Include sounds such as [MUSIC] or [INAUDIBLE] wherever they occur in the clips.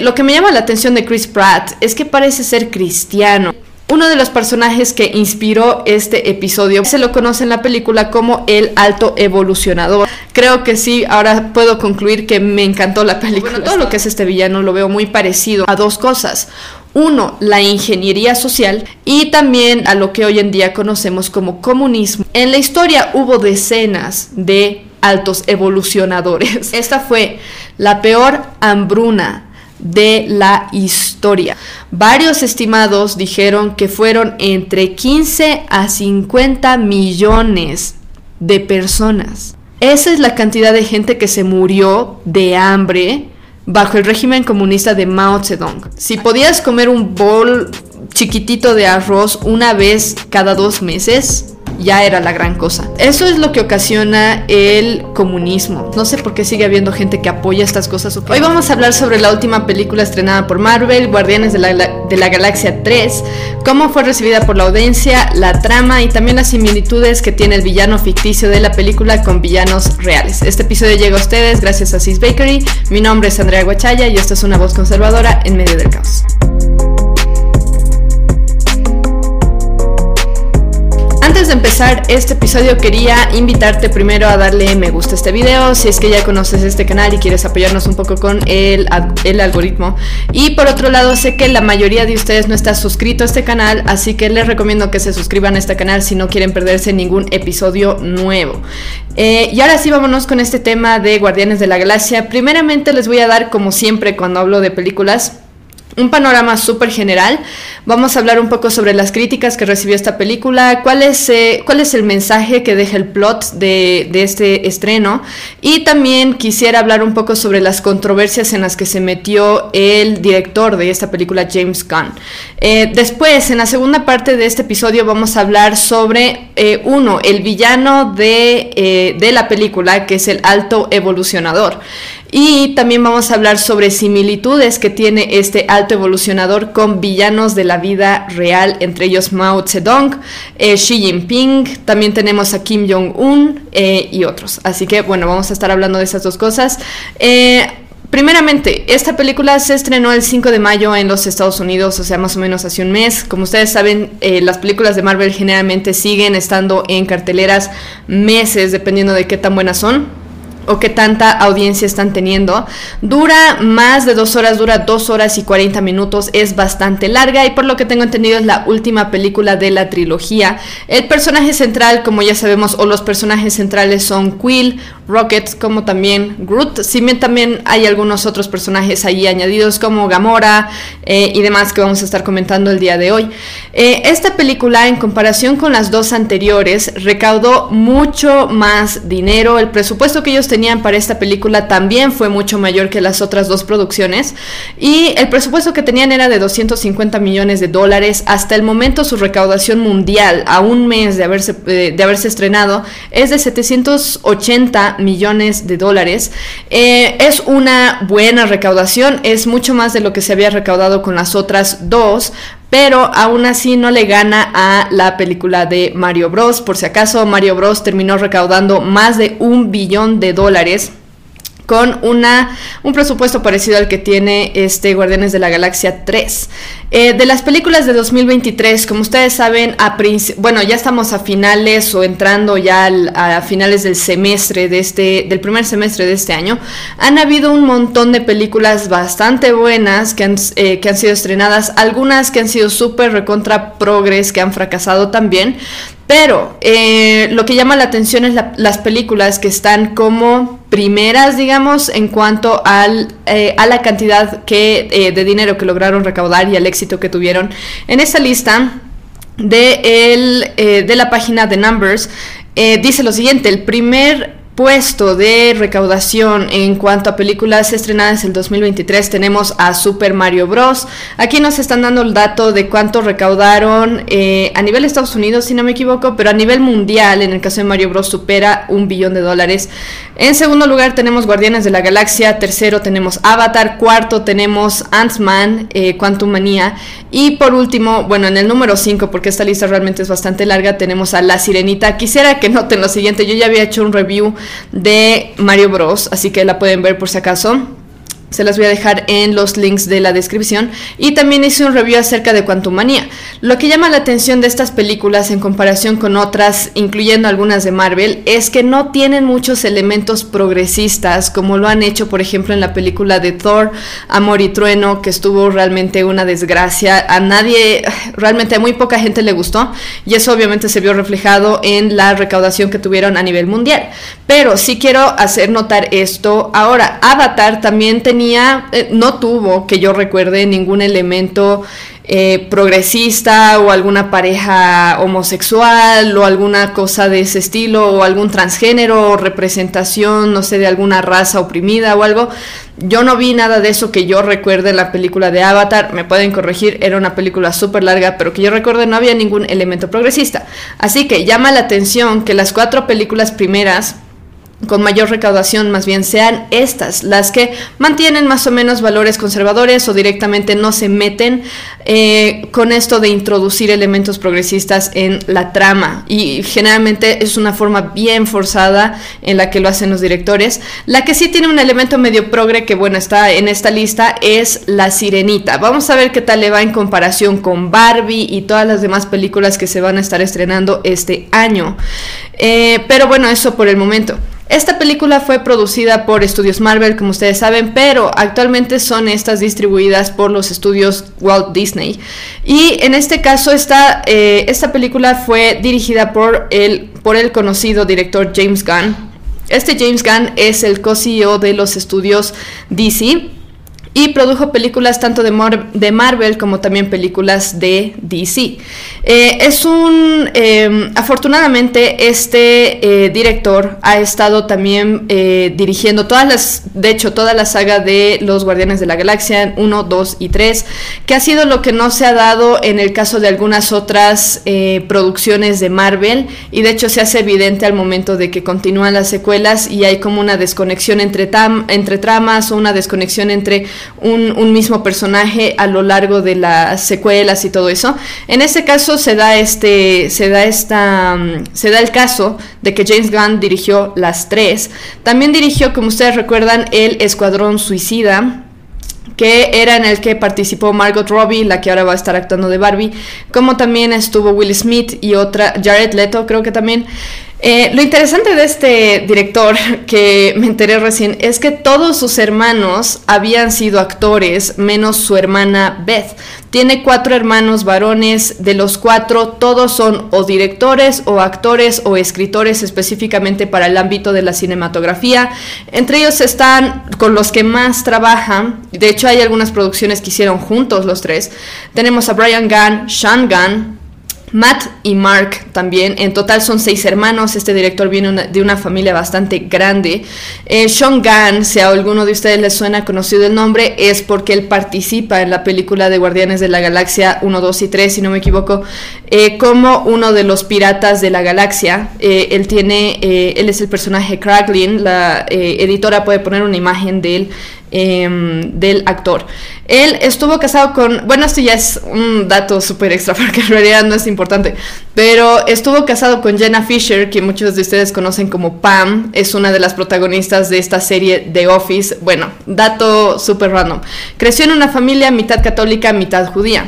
Lo que me llama la atención de Chris Pratt es que parece ser cristiano. Uno de los personajes que inspiró este episodio se lo conoce en la película como el alto evolucionador. Creo que sí, ahora puedo concluir que me encantó la película. todo lo que es este villano lo veo muy parecido a dos cosas. Uno, la ingeniería social y también a lo que hoy en día conocemos como comunismo. En la historia hubo decenas de altos evolucionadores. Esta fue la peor hambruna de la historia. Varios estimados dijeron que fueron entre 15 a 50 millones de personas. Esa es la cantidad de gente que se murió de hambre bajo el régimen comunista de Mao Zedong. Si podías comer un bol chiquitito de arroz una vez cada dos meses, ya era la gran cosa. Eso es lo que ocasiona el comunismo. No sé por qué sigue habiendo gente que apoya estas cosas. Hoy vamos a hablar sobre la última película estrenada por Marvel, Guardianes de la, de la Galaxia 3, cómo fue recibida por la audiencia, la trama y también las similitudes que tiene el villano ficticio de la película con villanos reales. Este episodio llega a ustedes gracias a Sis Bakery. Mi nombre es Andrea Guachaya y esto es una voz conservadora en medio del caos. Antes de empezar este episodio quería invitarte primero a darle me gusta a este video si es que ya conoces este canal y quieres apoyarnos un poco con el, el algoritmo. Y por otro lado sé que la mayoría de ustedes no está suscrito a este canal, así que les recomiendo que se suscriban a este canal si no quieren perderse ningún episodio nuevo. Eh, y ahora sí vámonos con este tema de Guardianes de la Galaxia. Primeramente les voy a dar como siempre cuando hablo de películas un panorama súper general. Vamos a hablar un poco sobre las críticas que recibió esta película, cuál es, eh, cuál es el mensaje que deja el plot de, este estreno y también quisiera hablar un poco sobre las controversias en las que se metió el director de esta película, James Gunn. Eh, después, en la segunda parte de este episodio, vamos a hablar sobre, eh, uno, el villano de, de la película, que es el alto evolucionador. Y también vamos a hablar sobre similitudes que tiene este alto evolucionador con villanos de la vida real, entre ellos Mao Zedong, eh, Xi Jinping, también tenemos a Kim Jong-un eh, y otros. Así que bueno, vamos a estar hablando de esas dos cosas. Eh, primeramente, esta película se estrenó el 5 de mayo en los Estados Unidos, o sea, más o menos hace un mes. Como ustedes saben, las películas de Marvel generalmente siguen estando en carteleras meses, dependiendo de qué tan buenas son o qué tanta audiencia están teniendo. Dura más de dos horas, dura dos horas y 40 minutos, es bastante larga y por lo que tengo entendido es la última película de la trilogía. El personaje central, como ya sabemos, o los personajes centrales son Quill, Rocket, como también Groot. Si bien también hay algunos otros personajes ahí añadidos como Gamora eh, y demás que vamos a estar comentando el día de hoy. Eh, esta película, en comparación con las dos anteriores, recaudó mucho más dinero. El presupuesto que ellos tenían tenían para esta película también fue mucho mayor que las otras dos producciones y el presupuesto que tenían era de 250 millones de dólares. Hasta el momento su recaudación mundial a un mes de haberse, eh, de haberse estrenado es de 780 millones de dólares. Eh, es una buena recaudación, es mucho más de lo que se había recaudado con las otras dos, pero aún así no le gana a la película de Mario Bros. Por si acaso, Mario Bros. terminó recaudando más de un billón de dólares con una, un presupuesto parecido al que tiene este Guardianes de la Galaxia 3. Eh, de las películas de 2023, como ustedes saben, a bueno, ya estamos a finales o entrando ya a finales del semestre de este, del primer semestre de este año, han habido un montón de películas bastante buenas que han, eh, que han sido estrenadas, algunas que han sido súper recontra progres, que han fracasado también, pero eh, lo que llama la atención es las películas que están como primeras, digamos, en cuanto al, eh, a la cantidad que, eh, de dinero que lograron recaudar y el éxito que tuvieron. En esta lista de, el, de la página de Numbers dice lo siguiente, el primer puesto de recaudación en cuanto a películas estrenadas en el 2023 tenemos a Super Mario Bros. Aquí nos están dando el dato de cuánto recaudaron eh, a nivel de Estados Unidos, si no me equivoco, pero a nivel mundial, en el caso de Mario Bros, supera un billón de dólares. En segundo lugar tenemos Guardianes de la Galaxia, tercero tenemos Avatar, cuarto tenemos Ant-Man, eh, Quantum Manía y por último, bueno, en el número 5, porque esta lista realmente es bastante larga, tenemos a La Sirenita. Quisiera que noten lo siguiente, yo ya había hecho un review de Mario Bros, así que la pueden ver por si acaso. Se las voy a dejar en los links de la descripción. Y también hice un review acerca de Quantumania. Lo que llama la atención de estas películas en comparación con otras, incluyendo algunas de Marvel, es que no tienen muchos elementos progresistas, como lo han hecho, por ejemplo, en la película de Thor, Amor y Trueno, que estuvo realmente una desgracia. A nadie, realmente a muy poca gente le gustó. Y eso obviamente se vio reflejado en la recaudación que tuvieron a nivel mundial. Pero sí quiero hacer notar esto. Ahora, Avatar también tenía eh, no tuvo, que yo recuerde, ningún elemento eh, progresista o alguna pareja homosexual o alguna cosa de ese estilo o algún transgénero o representación, no sé, de alguna raza oprimida o algo. Yo no vi nada de eso que yo recuerde en la película de Avatar, me pueden corregir, era una película súper larga, pero que yo recuerde no había ningún elemento progresista. Así que llama la atención que las cuatro películas primeras con mayor recaudación más bien sean estas las que mantienen más o menos valores conservadores o directamente no se meten eh, con esto de introducir elementos progresistas en la trama. Y generalmente es una forma bien forzada en la que lo hacen los directores. La que sí tiene un elemento medio progre que bueno está en esta lista es la sirenita. Vamos a ver qué tal le va en comparación con Barbie y todas las demás películas que se van a estar estrenando este año. Eh, pero bueno eso por el momento esta película fue producida por estudios Marvel, como ustedes saben, pero actualmente son estas distribuidas por los estudios Walt Disney. Y en este caso, esta, eh, esta película fue dirigida por el, por el conocido director James Gunn. Este James Gunn es el co-CEO de los estudios DC y produjo películas tanto de, Marvel como también películas de DC. Eh, es un, em, afortunadamente, este eh, director ha estado también eh, dirigiendo todas las, de hecho, toda la saga de los Guardianes de la Galaxia 1, 2 y 3, que ha sido lo que no se ha dado en el caso de algunas otras producciones de Marvel y de hecho se hace evidente al momento de que continúan las secuelas y hay como una desconexión entre, entre tramas o una desconexión entre un, mismo personaje a lo largo de las secuelas y todo eso. En este caso se da este, se da esta, mm, se da el caso de que James Gunn dirigió las tres. También dirigió, como ustedes recuerdan, el Escuadrón Suicida que era en el que participó Margot Robbie, la que ahora va a estar actuando de Barbie, como también estuvo Will Smith y otra, Jared Leto creo que también. Eh, lo interesante de este director, que me enteré recién, es que todos sus hermanos habían sido actores, menos su hermana Beth. Tiene cuatro hermanos varones, de los cuatro todos son o directores o actores o escritores específicamente para el ámbito de la cinematografía. Entre ellos están con los que más trabajan, de hecho hay algunas producciones que hicieron juntos los tres. Tenemos a Brian Gunn, Sean Gunn, Matt y Mark también, en total son seis hermanos, este director viene de una familia bastante grande. Eh, Sean Gunn, si a alguno de ustedes les suena conocido el nombre, es porque él participa en la película de Guardianes de la Galaxia 1, 2 y 3, si no me equivoco, eh, como uno de los piratas de la galaxia. Eh, él tiene, él es el personaje Kraglin, la editora puede poner una imagen de él Em, del actor. Él estuvo casado con, bueno, esto ya es un dato súper extra [LAUGHS] porque en realidad no es importante, pero estuvo casado con Jenna Fisher, que muchos de ustedes conocen como Pam, es una de las protagonistas de esta serie The Office. Bueno, dato súper random. Creció en una familia mitad católica, mitad judía.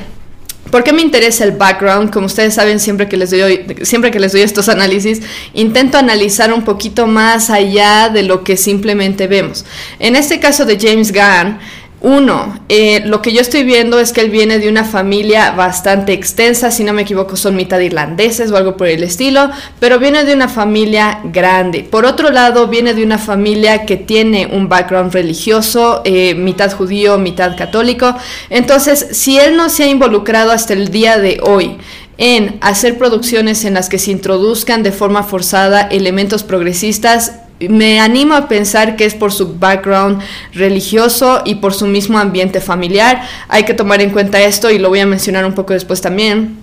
¿Por qué me interesa el background? Como ustedes saben, siempre que les doy, siempre que les doy estos análisis, intento analizar un poquito más allá de lo que simplemente vemos. En este caso de James Gunn, uno, eh, lo que yo estoy viendo es que él viene de una familia bastante extensa, si no me equivoco son mitad irlandeses o algo por el estilo, pero viene de una familia grande. Por otro lado, viene de una familia que tiene un background religioso, eh, mitad judío, mitad católico. Entonces, si él no se ha involucrado hasta el día de hoy en hacer producciones en las que se introduzcan de forma forzada elementos progresistas, me animo a pensar que es por su background religioso y por su mismo ambiente familiar. Hay que tomar en cuenta esto y lo voy a mencionar un poco después también.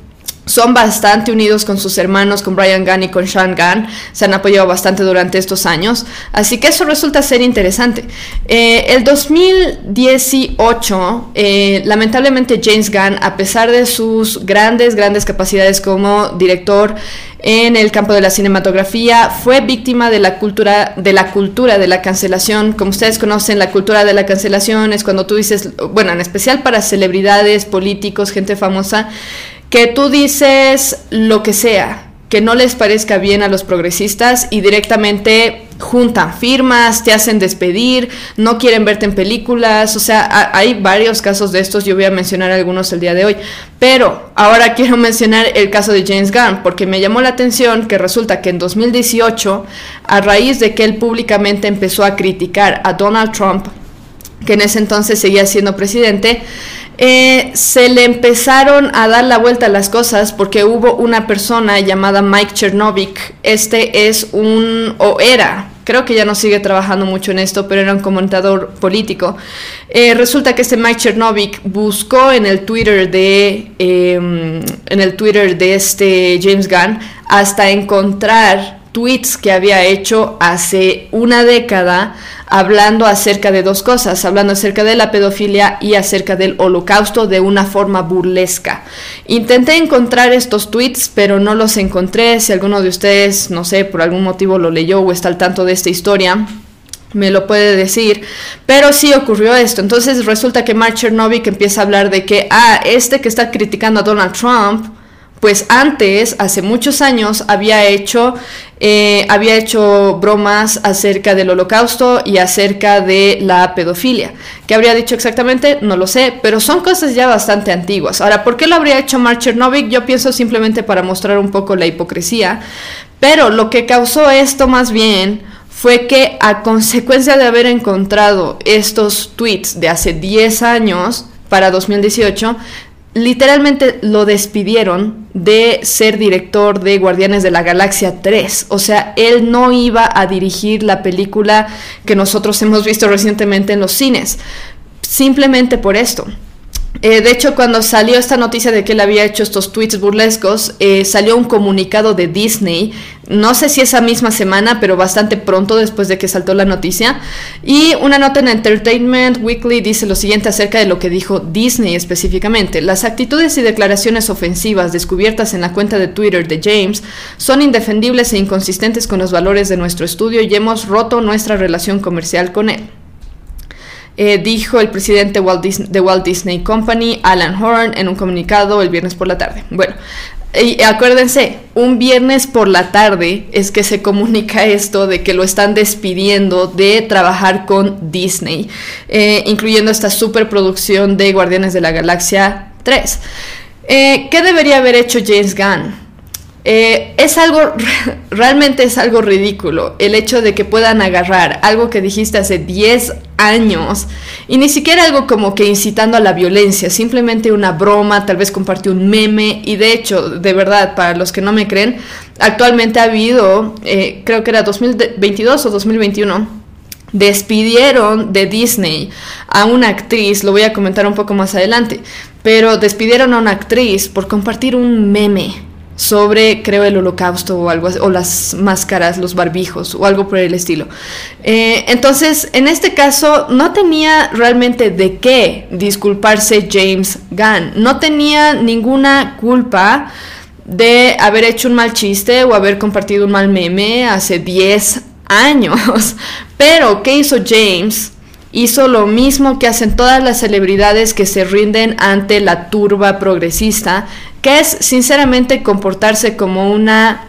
Son bastante unidos con sus hermanos, con Brian Gunn y con Sean Gunn. Se han apoyado bastante durante estos años. Así que eso resulta ser interesante. Eh, el 2018, eh, lamentablemente James Gunn, a pesar de sus grandes, grandes capacidades como director en el campo de la cinematografía, fue víctima de la cultura de la cultura de la cancelación. Como ustedes conocen, la cultura de la cancelación es cuando tú dices, bueno, en especial para celebridades, políticos, gente famosa, que tú dices lo que sea, que no les parezca bien a los progresistas y directamente juntan firmas, te hacen despedir, no quieren verte en películas, o sea, hay varios casos de estos, yo voy a mencionar algunos el día de hoy, pero ahora [LAUGHS] quiero mencionar el caso de James Gunn, porque me llamó la atención que resulta que en 2018, a raíz de que él públicamente empezó a criticar a Donald Trump, que en ese entonces seguía siendo presidente, eh, se le empezaron a dar la vuelta a las cosas porque hubo una persona llamada Mike Chernovic. Este es un, o era, creo que ya no sigue trabajando mucho en esto, pero era un comentador político. Eh, resulta que este Mike Chernovic buscó en el Twitter de, em, en el Twitter de este James Gunn hasta encontrar tweets que había hecho hace una década hablando acerca de dos cosas, hablando acerca de la pedofilia y acerca del holocausto de una forma burlesca. Intenté encontrar estos tweets, pero no los encontré. Si alguno de ustedes, no sé, por algún motivo lo leyó o está al tanto de esta historia, me lo puede decir, pero sí ocurrió esto. Entonces resulta que Mark Chernobyl empieza a hablar de que, ah, este que está criticando a Donald Trump, pues antes, hace muchos años, había hecho, eh, había hecho bromas acerca del holocausto y acerca de la pedofilia. ¿Qué habría dicho exactamente? No lo sé, pero son cosas ya bastante antiguas. Ahora, ¿por qué lo habría hecho Mark Chernobyl? Yo pienso simplemente para mostrar un poco la hipocresía, pero lo que causó esto más bien fue que a consecuencia de haber encontrado estos tweets de hace 10 años, para 2018, literalmente lo despidieron de ser director de Guardianes de la Galaxia 3. O sea, él no iba a dirigir la película que nosotros hemos visto recientemente en los cines. Simplemente por esto. Eh, de hecho, cuando salió esta noticia de que él había hecho estos tweets burlescos, eh, salió un comunicado de Disney, no sé si esa misma semana, pero bastante pronto después de que saltó la noticia. Y una nota en Entertainment Weekly dice lo siguiente acerca de lo que dijo Disney específicamente. Las actitudes y declaraciones ofensivas descubiertas en la cuenta de Twitter de James son indefendibles e inconsistentes con los valores de nuestro estudio y hemos roto nuestra relación comercial con él. Eh, dijo el presidente de Walt Disney Company, Alan Horn, en un comunicado el viernes por la tarde. Bueno, y acuérdense, un viernes por la tarde es que se comunica esto de que lo están despidiendo de trabajar con Disney, eh, incluyendo esta superproducción de Guardianes de la Galaxia 3. Eh, ¿Qué debería haber hecho James Gunn? Eh, es algo, [LAUGHS] realmente es algo ridículo el hecho de que puedan agarrar algo que dijiste hace 10 años y ni siquiera algo como que incitando a la violencia, simplemente una broma, tal vez compartió un meme y de hecho, de verdad, para los que no me creen, actualmente ha habido, eh, creo que era 2022 o 2021, despidieron de Disney a una actriz, lo voy a comentar un poco más adelante, pero despidieron a una actriz por compartir un meme sobre, creo, el holocausto o algo o las máscaras, los barbijos o algo por el estilo. Eh, entonces, en este caso, no tenía realmente de qué disculparse James Gunn. No tenía ninguna culpa de haber hecho un mal chiste o haber compartido un mal meme hace 10 años. [LAUGHS] Pero, ¿qué hizo James? hizo lo mismo que hacen todas las celebridades que se rinden ante la turba progresista, que es sinceramente comportarse como una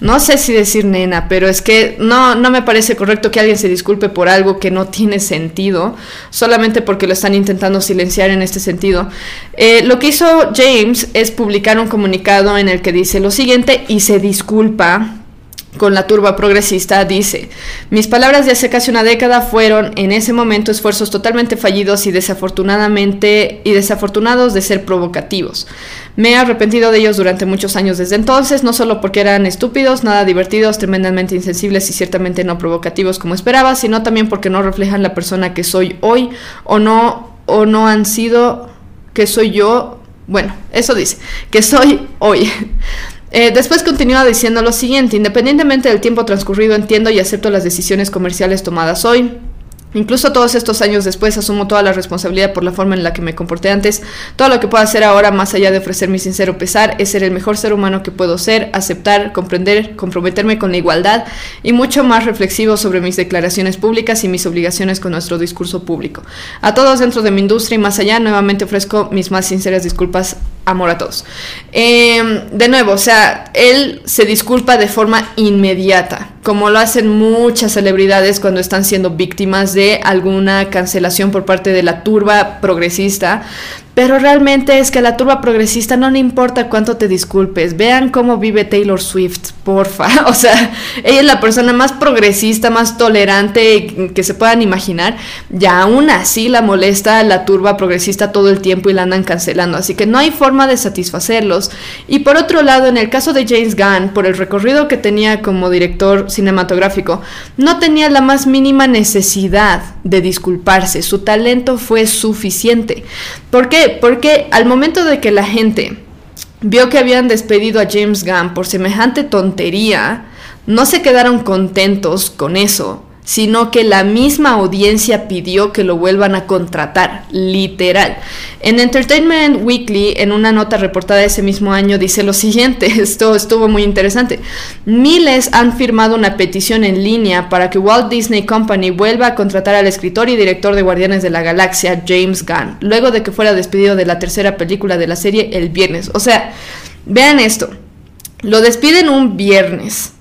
no sé si decir nena, pero es que no, no me parece correcto que alguien se disculpe por algo que no tiene sentido, solamente porque lo están intentando silenciar en este sentido. Eh, lo que hizo James es publicar un comunicado en el que dice lo siguiente y se disculpa con la turba progresista, dice, mis palabras de hace casi una década fueron en ese momento esfuerzos totalmente fallidos y desafortunadamente y desafortunados de ser provocativos. Me he arrepentido de ellos durante muchos años desde entonces, no solo porque eran estúpidos, nada divertidos, tremendamente insensibles y ciertamente no provocativos como esperaba, sino también porque no reflejan la persona que soy hoy o no o no han sido que soy yo Bueno, eso dice, que soy hoy. [LAUGHS] Eh, después continúa diciendo lo siguiente, independientemente del tiempo transcurrido, entiendo y acepto las decisiones comerciales tomadas hoy. Incluso todos estos años después asumo toda la responsabilidad por la forma en la que me comporté antes. Todo lo que puedo hacer ahora, más allá de ofrecer mi sincero pesar, es ser el mejor ser humano que puedo ser, aceptar, comprender, comprometerme con la igualdad y mucho más reflexivo sobre mis declaraciones públicas y mis obligaciones con nuestro discurso público. A todos dentro de mi industria y más allá, nuevamente ofrezco mis más sinceras disculpas. Amor a todos. Em, de nuevo, o sea, él se disculpa de forma inmediata como lo hacen muchas celebridades cuando están siendo víctimas de alguna cancelación por parte de la turba progresista, pero realmente es que a la turba progresista no le importa cuánto te disculpes. Vean cómo vive Taylor Swift, porfa. [LAUGHS] O sea, ella es la persona más progresista, más tolerante que se puedan imaginar. Y aún así la molesta la turba progresista todo el tiempo y la andan cancelando. Así que no hay forma de satisfacerlos. Y por otro lado, en el caso de James Gunn, por el recorrido que tenía como director cinematográfico, no tenía la más mínima necesidad de disculparse. Su talento fue suficiente. ¿Por Porque al momento de que la gente vio que habían despedido a James Gunn por semejante tontería, no se quedaron contentos con eso sino que la misma audiencia pidió que lo vuelvan a contratar, literal. En Entertainment Weekly, en una nota reportada ese mismo año, dice lo siguiente, [LAUGHS] esto estuvo muy interesante. Miles han firmado una petición en línea para que Walt Disney Company vuelva a contratar al escritor y director de Guardianes de la Galaxia, James Gunn, luego de que fuera despedido de la tercera película de la serie el viernes. O sea, vean esto, lo despiden un viernes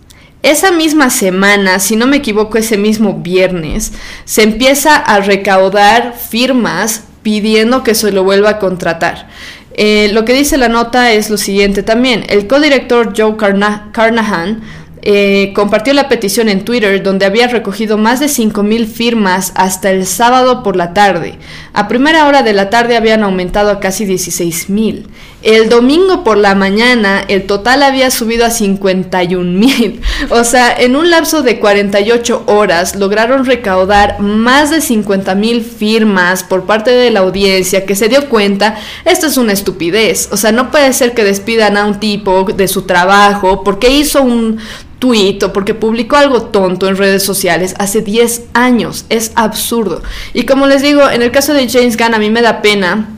esa misma semana, si no me equivoco, ese mismo viernes, se empieza a recaudar firmas pidiendo que se lo vuelva a contratar. Eh, lo que dice la nota es lo siguiente también. El codirector Joe Carnahan eh, compartió la petición en Twitter donde había recogido más de 5.000 firmas hasta el sábado por la tarde. A primera hora de la tarde habían aumentado a casi 16.000. El domingo por la mañana el total había subido a 51.000. O sea, en un lapso de 48 horas lograron recaudar más de 50.000 firmas por parte de la audiencia que se dio cuenta, esto es una estupidez. O sea, no puede ser que despidan a un tipo de su trabajo porque hizo un tuit o porque publicó algo tonto en redes sociales hace 10 años. Es absurdo. Y como les digo, en el caso de James Gunn a mí me da pena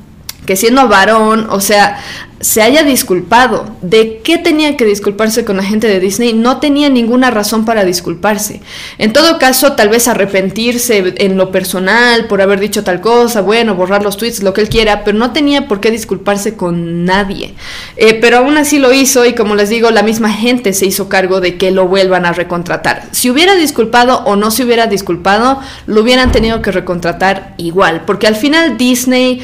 que siendo varón, o sea, se haya disculpado. ¿De qué tenía que disculparse con la gente de Disney? No tenía ninguna razón para disculparse. En todo caso, tal vez arrepentirse en lo personal por haber dicho tal cosa, bueno, borrar los tweets, lo que él quiera, pero no tenía por qué disculparse con nadie. Eh, pero aún así lo hizo y como les digo, la misma gente se hizo cargo de que lo vuelvan a recontratar. Si hubiera disculpado o no se hubiera disculpado, lo hubieran tenido que recontratar igual, porque al final Disney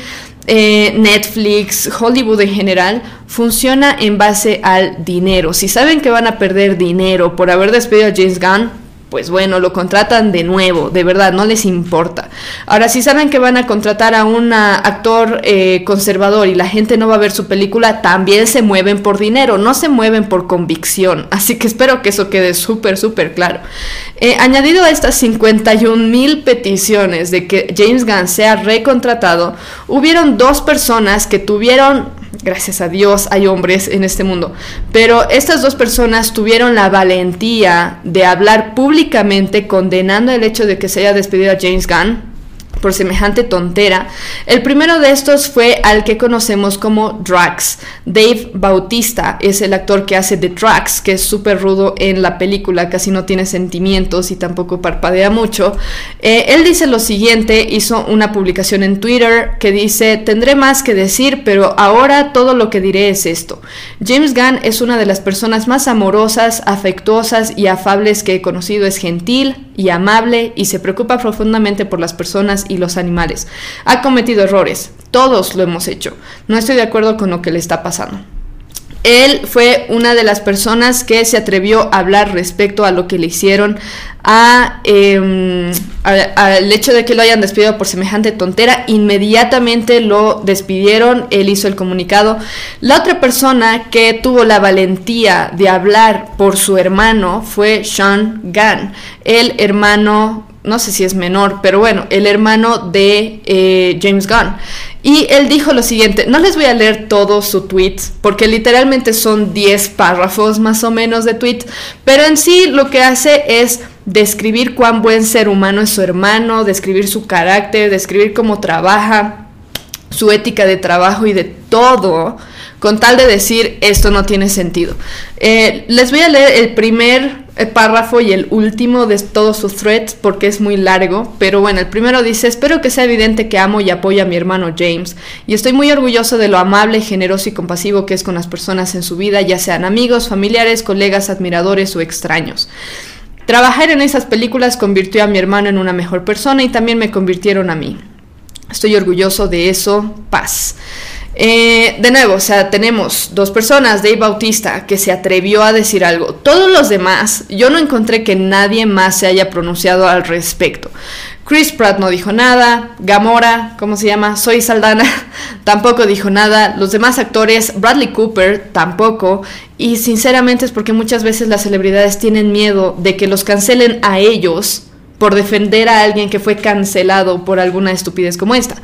eh, Netflix, Hollywood en general, funciona en base al dinero. Si saben que van a perder dinero por haber despedido a James Gunn, pues bueno, lo contratan de nuevo, de verdad, no les importa. Ahora, si saben que van a contratar a un actor eh, conservador y la gente no va a ver su película, también se mueven por dinero, no se mueven por convicción. [LAUGHS] Así que espero que eso quede súper, súper claro. Eh, añadido a estas 51 mil peticiones de que James Gunn sea recontratado, hubieron dos personas que tuvieron gracias a Dios hay hombres en este mundo. Pero estas dos personas tuvieron la valentía de hablar públicamente condenando el hecho de que se haya despedido a James Gunn por semejante tontera. El primero de estos fue al que conocemos como Drax. Dave Bautista es el actor que hace de Drax, que es súper rudo en la película, casi no tiene sentimientos y tampoco parpadea mucho. Eh, él dice lo siguiente, hizo una publicación en Twitter que dice, tendré más que decir, pero ahora todo lo que diré es esto. James Gunn es una de las personas más amorosas, afectuosas y afables que he conocido, es gentil y amable y se preocupa profundamente por las personas y los animales. Ha cometido errores, todos lo hemos hecho. No estoy de acuerdo con lo que le está pasando. Él fue una de las personas que se atrevió a hablar respecto a lo que le hicieron em, al hecho de que lo hayan despedido por semejante tontera. Inmediatamente lo despidieron, él hizo el comunicado. La otra persona que tuvo la valentía de hablar por su hermano fue Sean Gunn, el hermano no sé si es menor, pero bueno, el hermano de eh, James Gunn. Y él dijo lo siguiente, no les voy a leer todo su tweet, porque literalmente son 10 párrafos más o menos de tweet, pero en sí lo que hace es describir cuán buen ser humano es su hermano, describir su carácter, describir cómo trabaja, su ética de trabajo y de todo, con tal de decir esto no tiene sentido. Eh, les voy a leer el primer párrafo y el último de todos sus threads porque es muy largo, pero bueno, el primero dice, espero que sea evidente que amo y apoyo a mi hermano James y estoy muy orgulloso de lo amable, generoso y compasivo que es con las personas en su vida, ya sean amigos, familiares, colegas, admiradores o extraños. Trabajar en esas películas convirtió a mi hermano en una mejor persona y también me convirtieron a mí. Estoy orgulloso de eso. Paz. Eh, de nuevo, o sea, tenemos dos personas, Dave Bautista, que se atrevió a decir algo. Todos los demás, yo no encontré que nadie más se haya pronunciado al respecto. Chris Pratt no dijo nada, Gamora, ¿cómo se llama? Soy Saldana, [LAUGHS] tampoco dijo nada, los demás actores, Bradley Cooper, tampoco, y sinceramente es porque muchas veces las celebridades tienen miedo de que los cancelen a ellos por defender a alguien que fue cancelado por alguna estupidez como esta.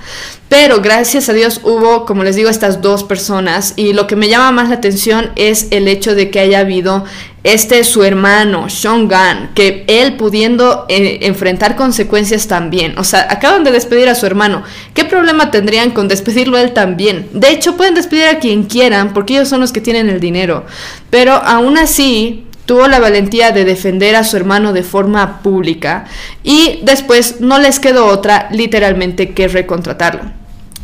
Pero gracias a Dios hubo, como les digo, estas dos personas y lo que me llama más la atención es el hecho de que haya habido este su hermano, Sean Gunn, que él pudiendo eh, enfrentar consecuencias también. O sea, acaban de despedir a su hermano. ¿Qué problema tendrían con despedirlo él también? De hecho, pueden despedir a quien quieran porque ellos son los que tienen el dinero. Pero aún así, tuvo la valentía de defender a su hermano de forma pública y después no les quedó otra literalmente que recontratarlo.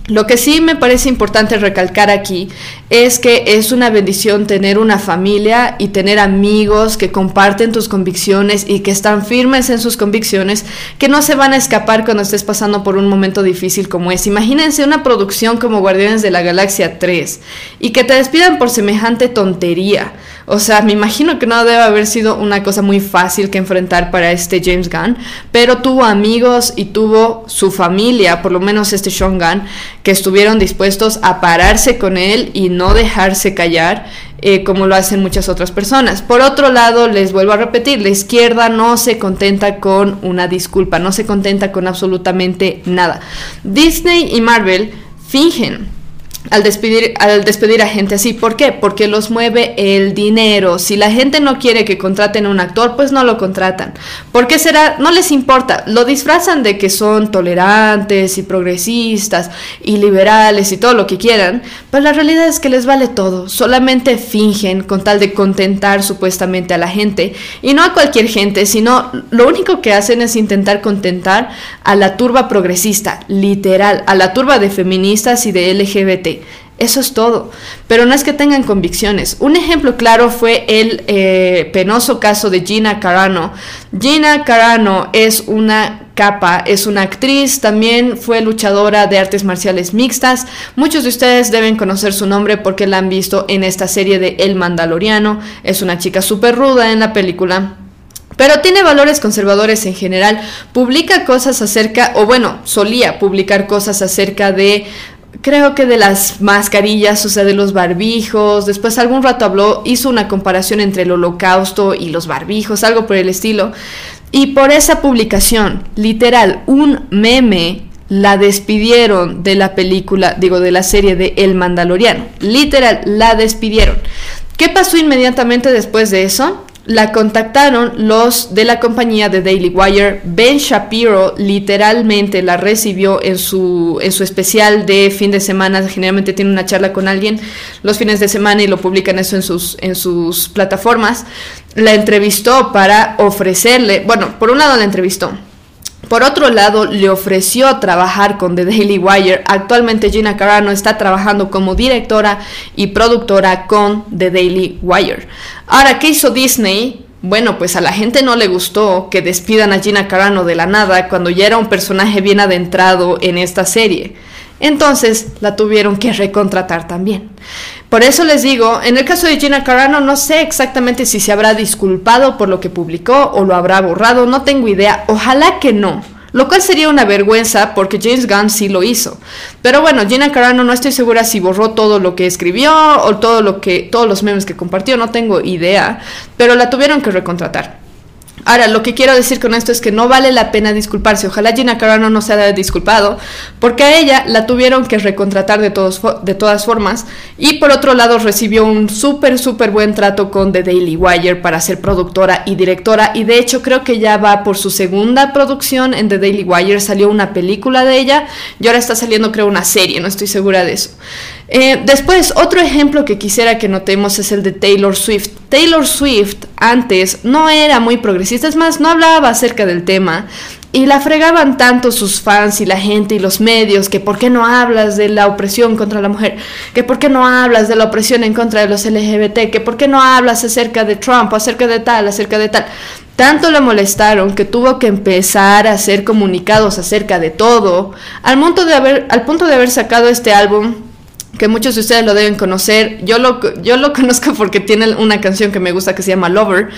Lo que sí me parece importante recalcar aquí es que es una bendición tener una familia y tener amigos que comparten tus convicciones y que están firmes en sus convicciones, que no se van a escapar cuando estés pasando por un momento difícil como es. Imagínense una producción como Guardianes de la Galaxia 3 y que te despidan por semejante tontería. O sea, me imagino que no debe haber sido una cosa muy fácil que enfrentar para este James Gunn, pero tuvo amigos y tuvo su familia, por lo menos este Sean Gunn, que estuvieron dispuestos a pararse con él y no dejarse callar. Eh, como lo hacen muchas otras personas. Por otro lado, les vuelvo a repetir, la izquierda no se contenta con una disculpa, no se contenta con absolutamente nada. Disney y Marvel fingen al despedir, al despedir a gente así. ¿Por qué? Porque los mueve el dinero. Si la gente no quiere que contraten a un actor, pues no lo contratan. ¿Por qué será? No les importa. Lo disfrazan de que son tolerantes y progresistas y liberales y todo lo que quieran, pero la realidad es que les vale todo. Solamente fingen con tal de contentar supuestamente a la gente. Y no a cualquier gente, sino lo único que hacen es intentar contentar a la turba progresista, literal, a la turba de feministas y de LGBT. Eso es todo. Pero no es que tengan convicciones. Un ejemplo claro fue el eh, penoso caso de Gina Carano. Gina Carano es una capa, es una actriz, también fue luchadora de artes marciales mixtas. Muchos de ustedes deben conocer su nombre porque la han visto en esta serie de El Mandaloriano. Es una chica súper ruda en la película. Pero tiene valores conservadores en general, publica cosas acerca, o bueno, solía publicar cosas acerca de creo que de las mascarillas, o sea, de los barbijos. Después algún rato habló, hizo una comparación entre el holocausto y los barbijos, algo por el estilo. Y por esa publicación, literal, un meme, la despidieron de la película, digo, de la serie de El Mandaloriano. Literal, la despidieron. ¿Qué pasó inmediatamente después de eso? La contactaron los de la compañía de Daily Wire. Ben Shapiro literalmente la recibió en su, en su especial de fin de semana. Generalmente tiene una charla con alguien los fines de semana y lo publican eso en sus, en sus plataformas. La entrevistó para ofrecerle, bueno, por un lado la entrevistó por otro lado, le ofreció trabajar con The Daily Wire. Actualmente Gina Carano está trabajando como directora y productora con The Daily Wire. Ahora, ¿qué hizo Disney? Bueno, pues a la gente no le gustó que despidan a Gina Carano de la nada cuando ya era un personaje bien adentrado en esta serie. Entonces la tuvieron que recontratar también. Por eso les digo, en el caso de Gina Carano no sé exactamente si se habrá disculpado por lo que publicó o lo habrá borrado, no tengo idea, ojalá que no. Lo cual sería una vergüenza porque James Gunn sí lo hizo. Pero bueno, Gina Carano no estoy segura si borró todo lo que escribió o todo lo que todos los memes que compartió, no tengo idea, pero la tuvieron que recontratar. Ahora, lo que quiero decir con esto es que no vale la pena disculparse. Ojalá Gina Carano no se haya disculpado, porque a ella la tuvieron que recontratar de, todos, de todas formas. Y por otro lado, recibió un súper, súper buen trato con The Daily Wire para ser productora y directora. Y de hecho, creo que ya va por su segunda producción en The Daily Wire. Salió una película de ella y ahora está saliendo, creo, una serie, no estoy segura de eso. Eh, después, otro ejemplo que quisiera que notemos es el de Taylor Swift. Taylor Swift antes no era muy progresista, es más, no hablaba acerca del tema. Y la fregaban tanto sus fans y la gente y los medios, que por qué no hablas de la opresión contra la mujer, que por qué no hablas de la opresión en contra de los LGBT, que por qué no hablas acerca de Trump, acerca de tal, acerca de tal. Tanto la molestaron que tuvo que empezar a hacer comunicados acerca de todo, al de haber, al punto de haber sacado este álbum que muchos de ustedes lo deben conocer. Yo lo, yo lo [LAUGHS] conozco porque tiene una canción que me gusta que se llama Lover,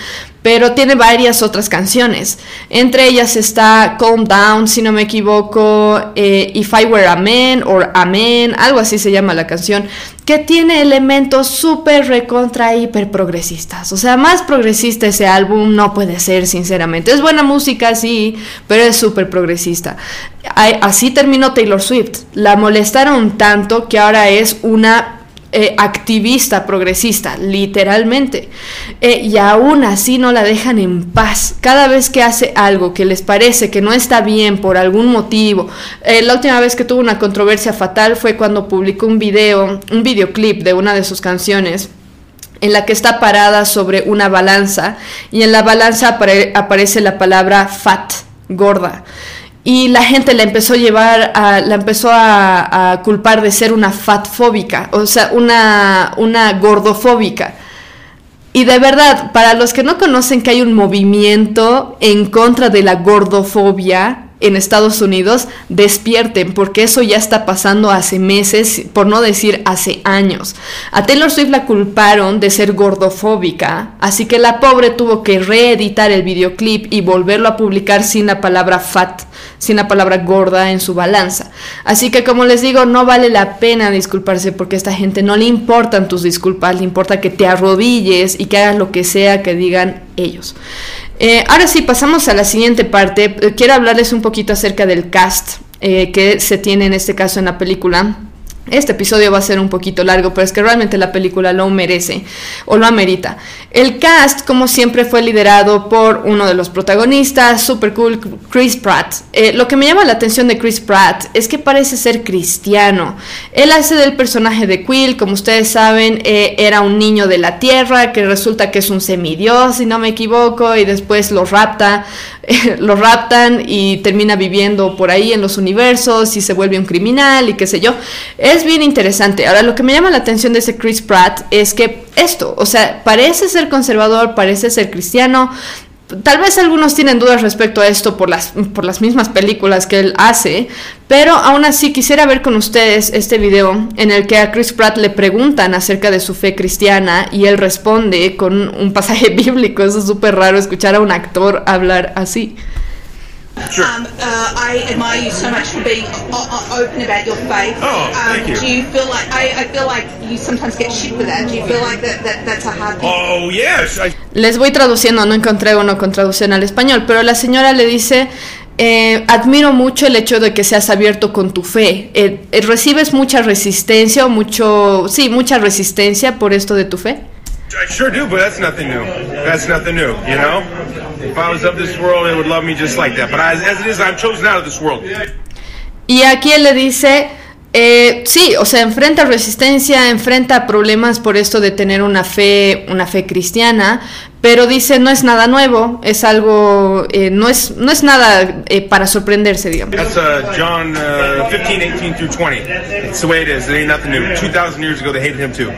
pero tiene varias otras canciones. Entre ellas está Calm Down, si no me equivoco, eh, If I Were a Man o Amen, algo así se llama la canción, que tiene elementos súper recontra hiper progresistas. O sea, más progresista ese álbum no puede ser, sinceramente. Es buena música, sí, pero es súper progresista. Así terminó Taylor Swift. La molestaron tanto que ahora es una eh, activista progresista, literalmente. Eh, y aún así no la dejan en paz. Cada vez que hace algo que les parece que no está bien por algún motivo. Eh, la última vez que tuvo una controversia fatal fue cuando publicó un video, un videoclip de una de sus canciones en la que está parada sobre una balanza y en la balanza aparece la palabra fat, gorda y la gente la empezó a llevar, a, la empezó a, culpar de ser una fatfóbica, o sea, una, una gordofóbica. Y de verdad, para los que no conocen que hay un movimiento en contra de la gordofobia, en Estados Unidos despierten, porque eso ya está pasando hace meses, por no decir hace años. A Taylor Swift la culparon de ser gordofóbica, así que la pobre tuvo que reeditar el videoclip y volverlo a publicar sin la palabra fat, sin la palabra gorda en su balanza. Así que como les digo, no vale la pena disculparse porque a esta gente no le importan tus disculpas, le importa que te arrodilles y que hagas lo que sea que digan ellos. Eh, ahora sí, pasamos a la siguiente parte. Eh, quiero hablarles un poquito acerca del cast eh, que se tiene en este caso en la película. Este episodio va a ser un poquito largo, pero es que realmente la película lo merece o lo amerita. El cast, como siempre, fue liderado por uno de los protagonistas, super cool, Chris Pratt. Eh, lo que me llama la atención de Chris Pratt es que parece ser cristiano. Él hace del personaje de Quill, como ustedes saben, eh, era un niño de la tierra que resulta que es un semidios, si no me equivoco, y después lo rapta, [LAUGHS] lo raptan y termina viviendo por ahí en los universos y se vuelve un criminal y qué sé yo es bien interesante. Ahora, lo que me llama la atención de ese Chris Pratt es que esto, o sea, parece ser conservador, parece ser cristiano. Tal vez algunos tienen dudas respecto a esto por las, por las mismas películas que él hace, pero aún así quisiera ver con ustedes este video en el que a Chris Pratt le preguntan acerca de su fe cristiana y él responde con un pasaje [LAUGHS] bíblico. Eso es súper raro escuchar a un actor hablar así. Sure. Um, uh, I admire you so much for being open about your faith. Oh, thank um, you. Do you feel like I, I feel like you sometimes get shit with that? Do you feel like that, that that's a hard thing? Oh yes. I... Les voy traduciendo, no encontré uno con traducción al español, pero la señora le dice. Eh, admiro mucho el hecho de que seas abierto con tu fe. Eh, eh, ¿Recibes mucha resistencia o mucho, sí, mucha resistencia por esto de tu fe? I sure do, but that's nothing new. That's nothing new, you know? If I was of this world, they would love me just like that. But as, as it is, I'm chosen out of this world. Y aquí él le dice, eh, sí, o sea, enfrenta resistencia, enfrenta problemas por esto de tener una fe, una fe cristiana, pero dice no es nada nuevo, es algo, eh, no es, no es nada eh, para sorprenderse, digamos. That's uh, John uh, 15, 18 through 20. It's the way it is. It ain't nothing new. 2,000 years ago, they hated him too.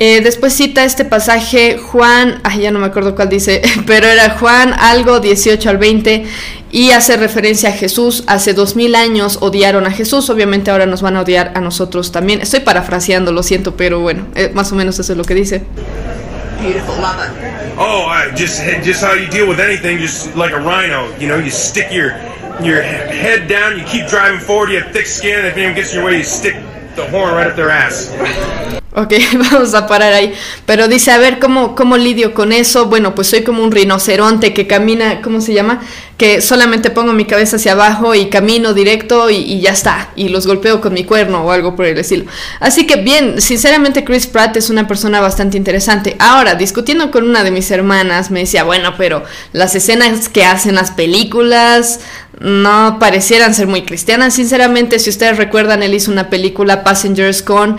Eh, después cita este pasaje Juan, ay, ya no me acuerdo cuál dice, [LAUGHS] pero era Juan algo 18 al 20 y hace referencia a Jesús. Hace dos mil años odiaron a Jesús, obviamente ahora nos van a odiar a nosotros también. Estoy parafraseando, lo siento, pero bueno, eh, más o menos eso es lo que dice. Oh, uh, just just how you deal with anything, just like a rhino. You know, you stick your your head down, you keep driving forward, you have thick skin, and if anyone gets in your way, you stick the horn right up their ass. Ok, [LAUGHS] vamos a parar ahí. Pero dice, a ver, ¿cómo, ¿cómo lidio con eso? Bueno, pues soy como un rinoceronte que camina, ¿cómo se llama? Que solamente pongo mi cabeza hacia abajo y camino directo y, y, ya está. Y los golpeo con mi cuerno o algo por el estilo. Así que bien, sinceramente Chris Pratt es una persona bastante interesante. Ahora, discutiendo con una de mis hermanas, me decía, bueno, pero las escenas que hacen las películas no parecieran ser muy cristianas. Sinceramente, si ustedes recuerdan, él hizo una película Passengers con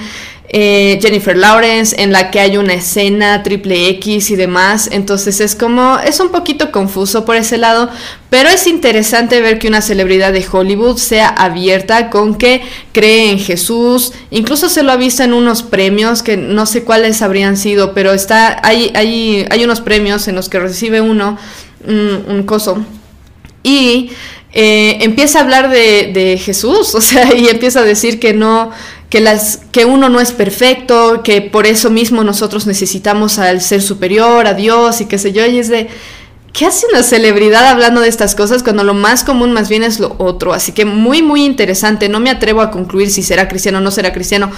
eh, Jennifer Lawrence, en la que hay una escena triple X y demás. Entonces es como, es un poquito confuso por ese lado, pero es interesante ver que una celebridad de Hollywood sea abierta con que cree en Jesús. Incluso se lo ha visto en unos premios que no sé cuáles habrían sido, pero está, hay, hay, hay unos premios en los que recibe uno un, un coso. Y eh, empieza a hablar de, de Jesús, [LAUGHS] o sea, y empieza a decir que no, que, las, que uno no es perfecto, que por eso mismo nosotros necesitamos al ser superior, a Dios y qué sé yo, y es de, ¿qué hace una celebridad hablando de estas cosas cuando lo más común más bien es lo otro? Así que muy, muy interesante, no me atrevo a concluir si será cristiano o no será cristiano.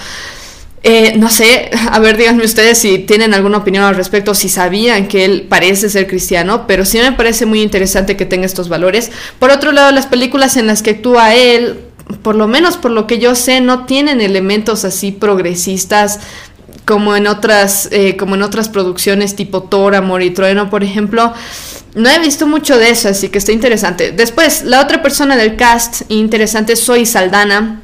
Eh, no sé, a ver, díganme ustedes si tienen alguna opinión al respecto, si sabían que él parece ser cristiano, pero sí me parece muy interesante que tenga estos valores. Por otro lado, las películas en las que actúa él, por lo menos por lo que yo sé, no tienen elementos así progresistas como en otras, eh, como en otras producciones tipo Thor, Amor y Trueno, por ejemplo. No he visto mucho de eso, así que está interesante. Después, la otra persona del cast interesante es Zoe Saldana.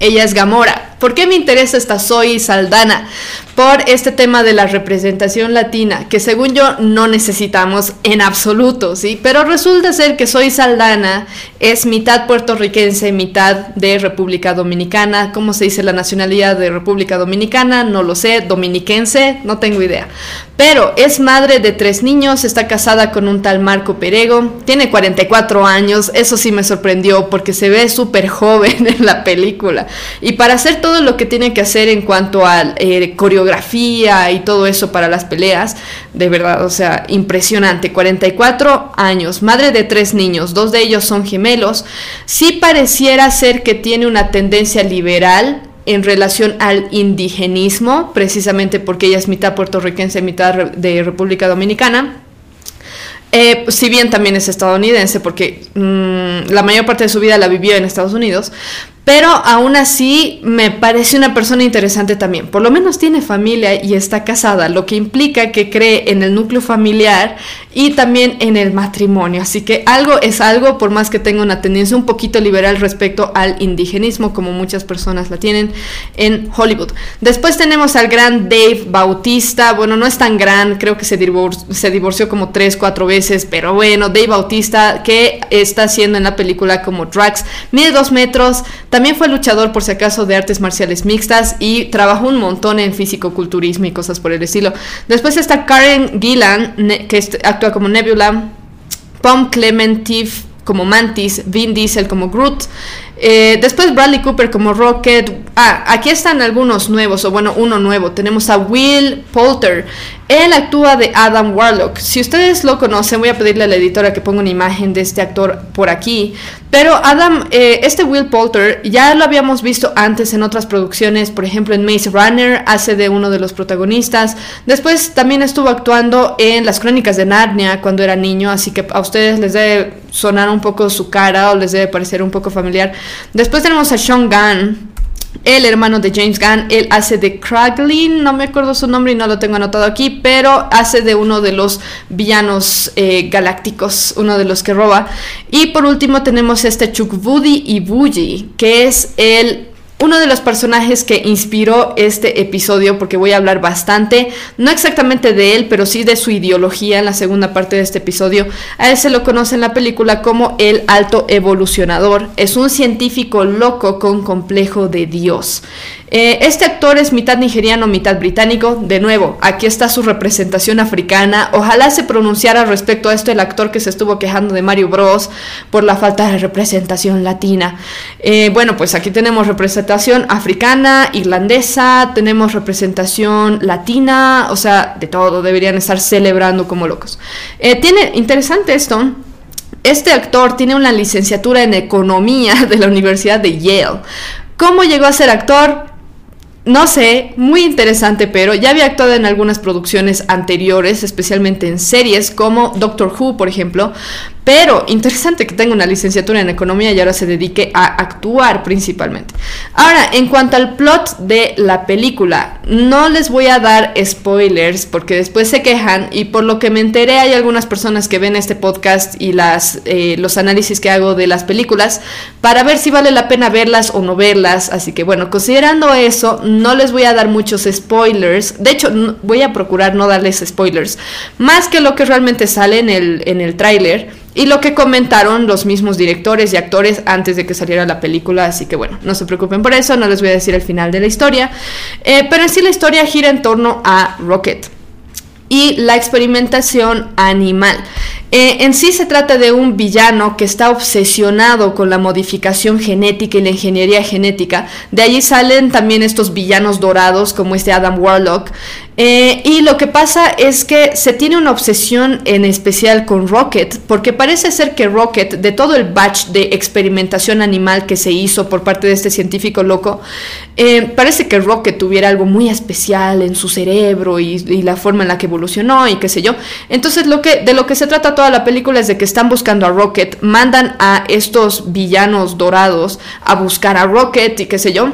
Ella es Gamora. ¿Por qué me interesa esta Zoe Saldana? Por este tema de la representación latina, que según yo no necesitamos en absoluto, ¿sí? Pero resulta ser que Zoe Saldana es mitad puertorriquense, mitad de República Dominicana. ¿Cómo se dice la nacionalidad de República Dominicana? No lo sé. Dominiquense, no tengo idea. Pero es madre de tres niños, está casada con un tal Marco Perego, tiene 44 años, eso sí me sorprendió porque se ve súper joven [LAUGHS] en la película. Y para hacer todo lo que tiene que hacer en cuanto a eh, coreografía y todo eso para las peleas, de verdad, o sea, impresionante. 44 años, madre de tres niños, dos de ellos son gemelos. Sí pareciera ser que tiene una tendencia liberal en relación al indigenismo, precisamente porque ella es mitad puertorriquense, mitad de República Dominicana. Eh, si bien también es estadounidense, porque mmm, la mayor parte de su vida la vivió en Estados Unidos, pero aún así me parece una persona interesante también. Por lo menos tiene familia y está casada, lo que implica que cree en el núcleo familiar y también en el matrimonio. Así que algo es algo, por más que tenga una tendencia un poquito liberal respecto al indigenismo, como muchas personas la tienen en Hollywood. Después tenemos al gran Dave Bautista. Bueno, no es tan gran, creo que se, se divorció como tres, cuatro veces, pero bueno, Dave Bautista, que está haciendo en la película como Drax, mide dos metros también fue luchador, por si acaso, de artes marciales mixtas y trabajó un montón en físico-culturismo y cosas por el estilo. Después está Karen Gillan, que actúa como Nebula, Pom Clementif como Mantis, Vin Diesel como Groot, eh, después Bradley Cooper como Rocket. Ah, aquí están algunos nuevos, o bueno, uno nuevo. Tenemos a Will Poulter. Él actúa de Adam Warlock. Si ustedes lo conocen, voy a pedirle a la editora que ponga una imagen de este actor por aquí. Pero Adam, eh, este Will Poulter, ya lo habíamos visto antes en otras producciones, por ejemplo en Maze Runner, hace de uno de los protagonistas. Después también estuvo actuando en Las Crónicas de Narnia cuando era niño, así que a ustedes les debe sonar un poco su cara o les debe parecer un poco familiar. Después tenemos a Sean Gunn, el hermano de James Gunn, él hace de Kraglin, no me acuerdo su nombre y no lo tengo anotado aquí, pero hace de uno de los villanos eh, galácticos, uno de los que roba. Y por último tenemos este Chuck Woody y Bougie, que es el uno de los personajes que inspiró este episodio, porque voy a hablar bastante, no exactamente de él, pero sí de su ideología en la segunda parte de este episodio. A él se lo conoce en la película como el alto evolucionador. Es un científico loco con complejo de Dios. Eh, este actor es mitad nigeriano, mitad británico. De nuevo, aquí está su representación africana. Ojalá se pronunciara respecto a esto el actor que se estuvo quejando de Mario Bros por la falta de representación latina. Eh, bueno, pues aquí tenemos representación africana, irlandesa, tenemos representación latina, o sea, de todo, deberían estar celebrando como locos. Eh, tiene interesante esto. Este actor tiene una licenciatura en economía [LAUGHS] de la Universidad de Yale. ¿Cómo llegó a ser actor? No sé, muy interesante, pero ya había actuado en algunas producciones anteriores, especialmente en series como Doctor Who, por ejemplo, pero interesante que tenga una licenciatura en economía y ahora se dedique a actuar principalmente. Ahora, en cuanto al plot de la película, no les voy a dar spoilers porque después se quejan y por lo que me enteré hay algunas personas que ven este podcast y las, eh, los análisis que hago de las películas para ver si vale la pena verlas o no verlas. Así que bueno, considerando eso, no les voy a dar muchos spoilers. De hecho, voy a procurar no darles spoilers. Más que lo que realmente sale en el, en el tráiler y lo que comentaron los mismos directores y actores antes de que saliera la película, así que bueno, no se preocupen por eso, no les voy a decir el final de la historia, eh, pero en sí la historia gira en torno a Rocket y la experimentación animal. Eh, en sí se trata de un villano que está obsesionado con la modificación genética y la ingeniería genética. De allí salen también estos villanos dorados como este Adam Warlock. Eh, y lo que pasa es que se tiene una obsesión en especial con Rocket, porque parece ser que Rocket, de todo el batch de experimentación animal que se hizo por parte de este científico loco, eh, parece que Rocket tuviera algo muy especial en su cerebro y, y, la forma en la que evolucionó y qué sé yo. Entonces lo que, de lo que se trata toda la película es de que están buscando a Rocket, mandan a estos villanos dorados a buscar a Rocket y qué sé yo.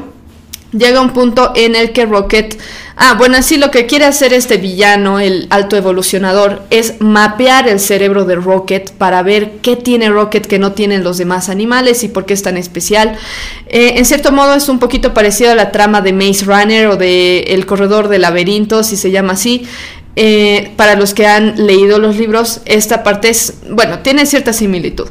Llega un punto en el que Rocket Ah, bueno, así lo que quiere hacer este villano, el alto evolucionador, es mapear el cerebro de Rocket para ver qué tiene Rocket que no tienen los demás animales y por qué es tan especial. Eh, en cierto modo es un poquito parecido a la trama de Maze Runner o de El Corredor de Laberintos, si se llama así. Eh, para los que han leído los libros, esta parte es, bueno, tiene cierta similitud.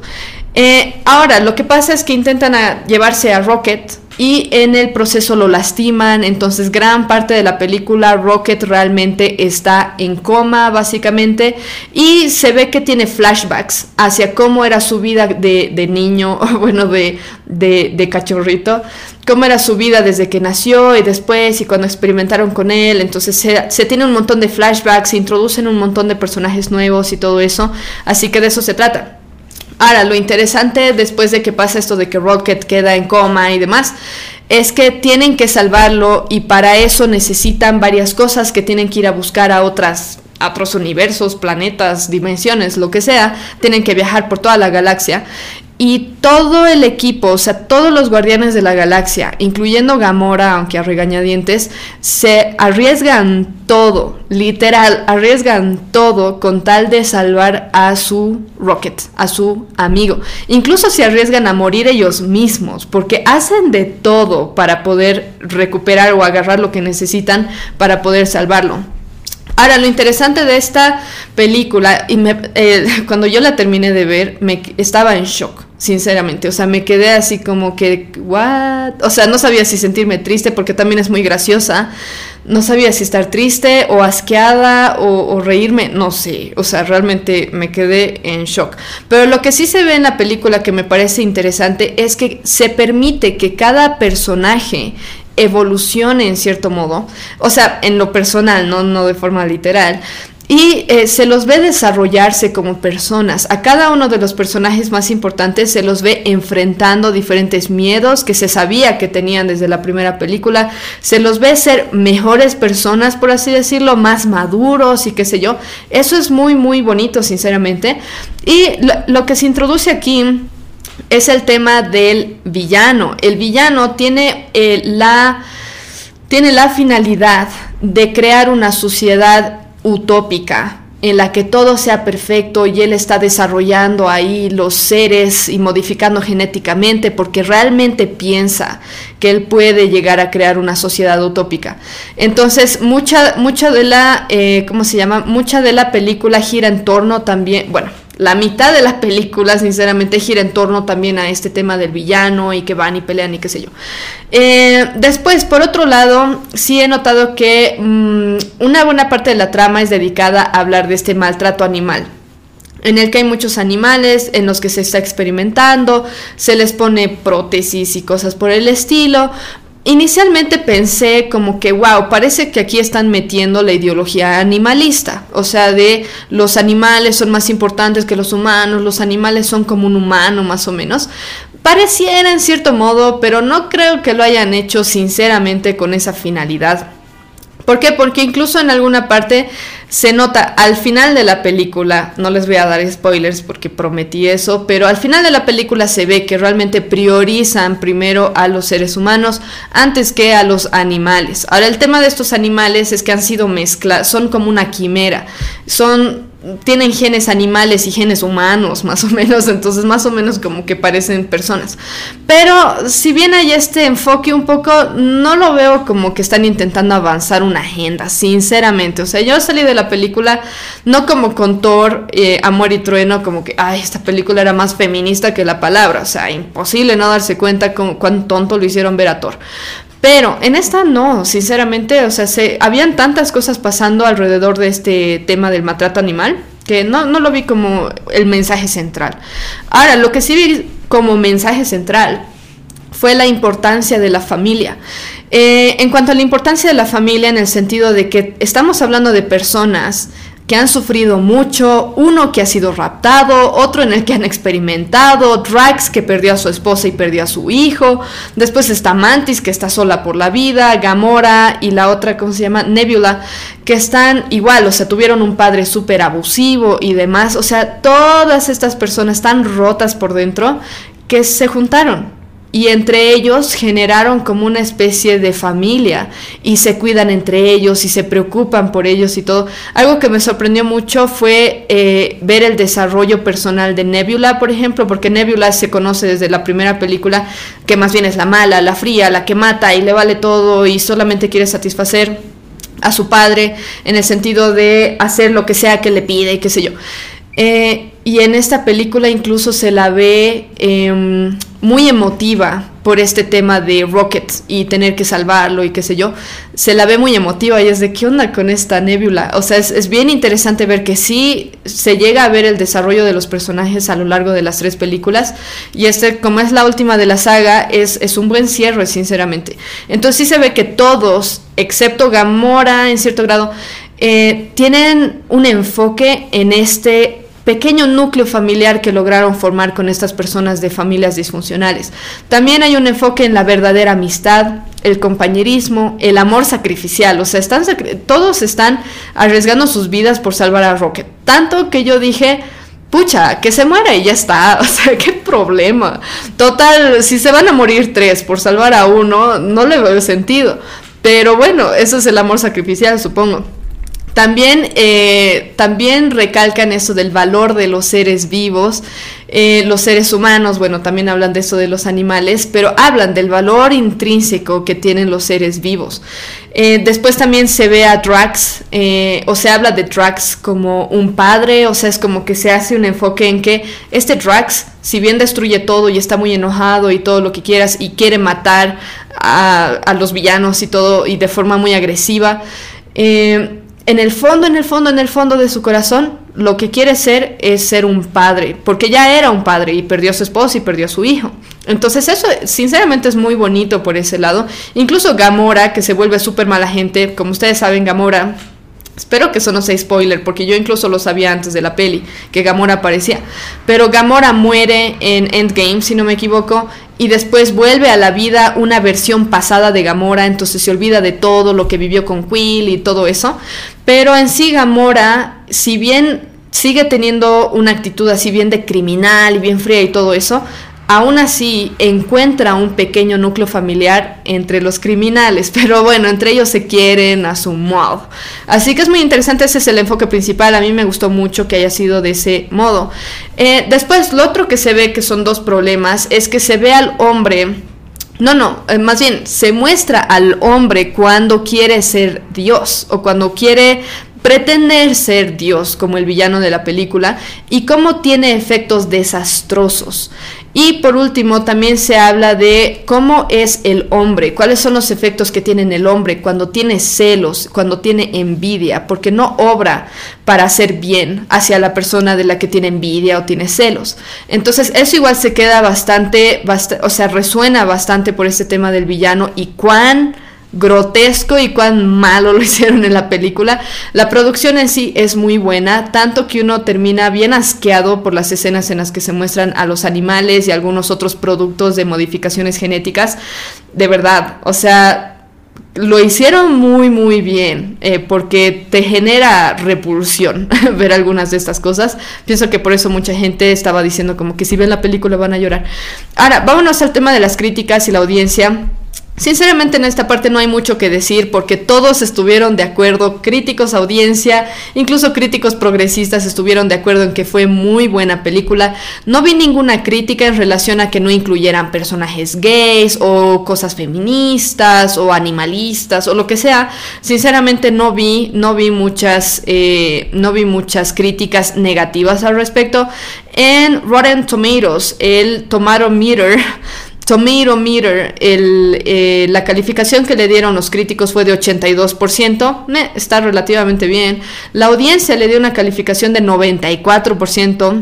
Eh, ahora, lo que pasa es que intentan llevarse a Rocket y en el proceso lo lastiman, entonces gran parte de la película Rocket realmente está en coma básicamente y se ve que tiene flashbacks hacia cómo era su vida de, niño, [LAUGHS] bueno, de, de, cachorrito, cómo era su vida desde que nació y después y cuando experimentaron con él, entonces se, se tiene un montón de flashbacks, se introducen un montón de personajes nuevos y todo eso, así que de eso se trata. Ahora, lo interesante después de que pasa esto de que Rocket queda en coma y demás, es que tienen que salvarlo y para eso necesitan varias cosas que tienen que ir a buscar a otras a otros universos, planetas, dimensiones, lo que sea, tienen que viajar por toda la galaxia y todo el equipo, o sea, todos los guardianes de la galaxia, incluyendo Gamora, aunque a regañadientes, se arriesgan todo, literal, arriesgan todo con tal de salvar a su Rocket, a su amigo. Incluso se arriesgan a morir ellos mismos, porque hacen de todo para poder recuperar o agarrar lo que necesitan para poder salvarlo. Ahora, lo interesante de esta película, y eh, [LAUGHS] cuando yo la terminé de ver, me estaba en shock sinceramente. O sea, me quedé así como que, ¿what? O sea, no sabía si sentirme triste porque también es muy graciosa. No sabía si estar triste o asqueada o, reírme, no sé. O sea, realmente me quedé en shock. Pero lo que sí se ve en la película que me parece interesante es que se permite que cada personaje evolucione en cierto modo, o sea, en lo personal, no, no de forma literal, y eh, se los ve desarrollarse como personas. A cada uno de los personajes más importantes se los ve enfrentando diferentes miedos que se sabía que tenían desde la primera película. Se los ve ser mejores personas, por así decirlo, más maduros y qué sé yo. Eso es muy, muy bonito, sinceramente. Y lo, que se introduce aquí es el tema del villano. El villano tiene eh, la tiene la finalidad de crear una sociedad utópica en la que todo sea perfecto y él está desarrollando ahí los seres y modificando genéticamente porque realmente piensa que él puede llegar a crear una sociedad utópica. Entonces, mucha, mucha de la, eh, ¿cómo se llama? Mucha de la película gira en torno también, bueno, la mitad de la película, sinceramente, gira en torno también a este tema del villano y que van y pelean y qué sé yo. Eh, después, por otro lado, sí he notado que mm, una buena parte de la trama es dedicada a hablar de este maltrato animal en el que hay muchos animales en los que se está experimentando, se les pone prótesis y cosas por el estilo, Inicialmente pensé como que, wow, parece que aquí están metiendo la ideología animalista, o sea, de los animales son más importantes que los humanos, los animales son como un humano más o menos. pareciera en cierto modo, pero no creo que lo hayan hecho sinceramente con esa finalidad. ¿Por qué? Porque incluso en alguna parte se nota al final de la película, no les voy a dar spoilers porque prometí eso, pero al final de la película se ve que realmente priorizan primero a los seres humanos antes que a los animales. Ahora el tema de estos animales es que han sido mezclados, son como una quimera, son tienen genes animales y genes humanos, más o menos, [LAUGHS] entonces más o menos como que parecen personas. Pero si bien hay este enfoque un poco, no lo veo como que están intentando avanzar una agenda, sinceramente. O sea, yo salí de la película no como con Thor, eh, Amor y Trueno, como que, ay, esta película era más feminista que la palabra. O sea, imposible no darse cuenta con cuán tonto lo hicieron ver a Thor. Pero en esta no, sinceramente, o sea, se, habían tantas cosas pasando alrededor de este tema del maltrato animal que no, no lo vi como el mensaje central. Ahora, lo que sí vi como mensaje central fue la importancia de la familia. Eh, en cuanto a la importancia de la familia en el sentido de que estamos hablando de personas que han sufrido mucho, uno que ha sido raptado, otro en el que han experimentado, Drax que perdió a su esposa y perdió a su hijo, después está Mantis que está sola por la vida, Gamora y la otra, ¿cómo se llama? Nebula, que están igual, o sea, tuvieron un padre súper abusivo y demás, o sea, todas estas personas están rotas por dentro que se juntaron y entre ellos generaron como una especie de familia y se cuidan entre ellos y se preocupan por ellos y todo. Algo que me sorprendió mucho fue eh, ver el desarrollo personal de Nebula, por ejemplo, porque Nebula se conoce desde la primera película que más bien es la mala, la fría, la que mata y le vale todo y solamente quiere satisfacer a su padre en el sentido de hacer lo que sea que le pide y qué sé yo. Eh, y en esta película incluso se la ve em, muy emotiva por este tema de Rocket y tener que salvarlo y qué sé yo. Se la ve muy emotiva y es de qué onda con esta nebula. O sea, es, bien interesante ver que sí se llega a ver el desarrollo de los personajes a lo largo de las tres películas. Y este, como es la última de la saga, es, es un buen cierre, sinceramente. Entonces sí se ve que todos, excepto Gamora en cierto grado, eh, tienen un enfoque en este pequeño núcleo familiar que lograron formar con estas personas de familias disfuncionales. También hay un enfoque en la verdadera amistad, el compañerismo, el amor sacrificial, o sea, están todos están arriesgando sus vidas por salvar a Rocket. Tanto que yo dije, pucha, que se muera y ya está, [LAUGHS] o sea, qué problema. Total, si se van a morir tres por salvar a uno, no le veo sentido. Pero bueno, eso es el amor sacrificial, supongo. También, eh, también recalcan eso del valor de los seres vivos, eh, los seres humanos, bueno, también hablan de eso de los animales, pero hablan del valor intrínseco que tienen los seres vivos. Eh, después también se ve a Drax, o se habla de Drax como un padre, o sea, es como que se hace un enfoque en que este Drax, si bien destruye todo y está muy enojado y todo lo que quieras y quiere matar a, a los villanos y todo y de forma muy agresiva, eh, en el fondo, en el fondo, en el fondo de su corazón, lo que quiere ser es ser un padre, porque ya era un padre y perdió a su esposa y perdió a su hijo. Entonces eso sinceramente es muy bonito por ese lado. Incluso Gamora, que se vuelve súper mala gente, como ustedes saben, Gamora Espero que eso no sea spoiler, porque yo incluso lo sabía antes de la peli, que Gamora aparecía. Pero Gamora muere en Endgame, si no me equivoco, y después vuelve a la vida una versión pasada de Gamora, entonces se olvida de todo lo que vivió con Quill y todo eso. Pero en sí Gamora, si bien sigue teniendo una actitud así bien de criminal y bien fría y todo eso, aún así encuentra un pequeño núcleo familiar entre los criminales, [LAUGHS] pero bueno, entre ellos se quieren a su modo. Así que es muy interesante, ese es el enfoque principal, a mí me gustó mucho que haya sido de ese modo. Eh, después, lo otro que se ve que son dos problemas es que se ve al hombre... No, no, eh, más bien se muestra al hombre cuando quiere ser Dios o cuando quiere pretender ser Dios como el villano de la película y cómo tiene efectos desastrosos. Y por último, también se habla de cómo es el hombre, cuáles son los efectos que tiene el hombre cuando tiene celos, cuando tiene envidia, porque no obra para hacer bien hacia la persona de la que tiene envidia o tiene celos. Entonces, eso igual se queda bastante, o sea, resuena bastante por este tema del villano y cuán grotesco y cuán malo [LAUGHS] lo hicieron en la película. La producción en sí es muy buena, tanto que uno termina bien asqueado por las escenas en las que se muestran a los animales y algunos otros productos de modificaciones genéticas. De verdad, o sea, lo hicieron muy muy bien eh, porque te genera repulsión [LAUGHS] ver algunas de estas cosas pienso que por eso mucha gente estaba diciendo como que si ven la película van a llorar ahora vámonos al tema de las críticas y la audiencia Sinceramente en esta parte no hay mucho que decir porque todos estuvieron de acuerdo, críticos, audiencia, incluso críticos progresistas estuvieron de acuerdo en que fue muy buena película. No vi ninguna crítica en relación a que no incluyeran personajes gays o cosas feministas o animalistas o lo que sea. Sinceramente no vi, no vi muchas, eh, no vi muchas críticas negativas al respecto. En Rotten Tomatoes, el Tomato Meter [LAUGHS] Tomato Meter, eh, la calificación que le dieron los críticos fue de 82%, está relativamente bien. La audiencia le dio una calificación de 94%,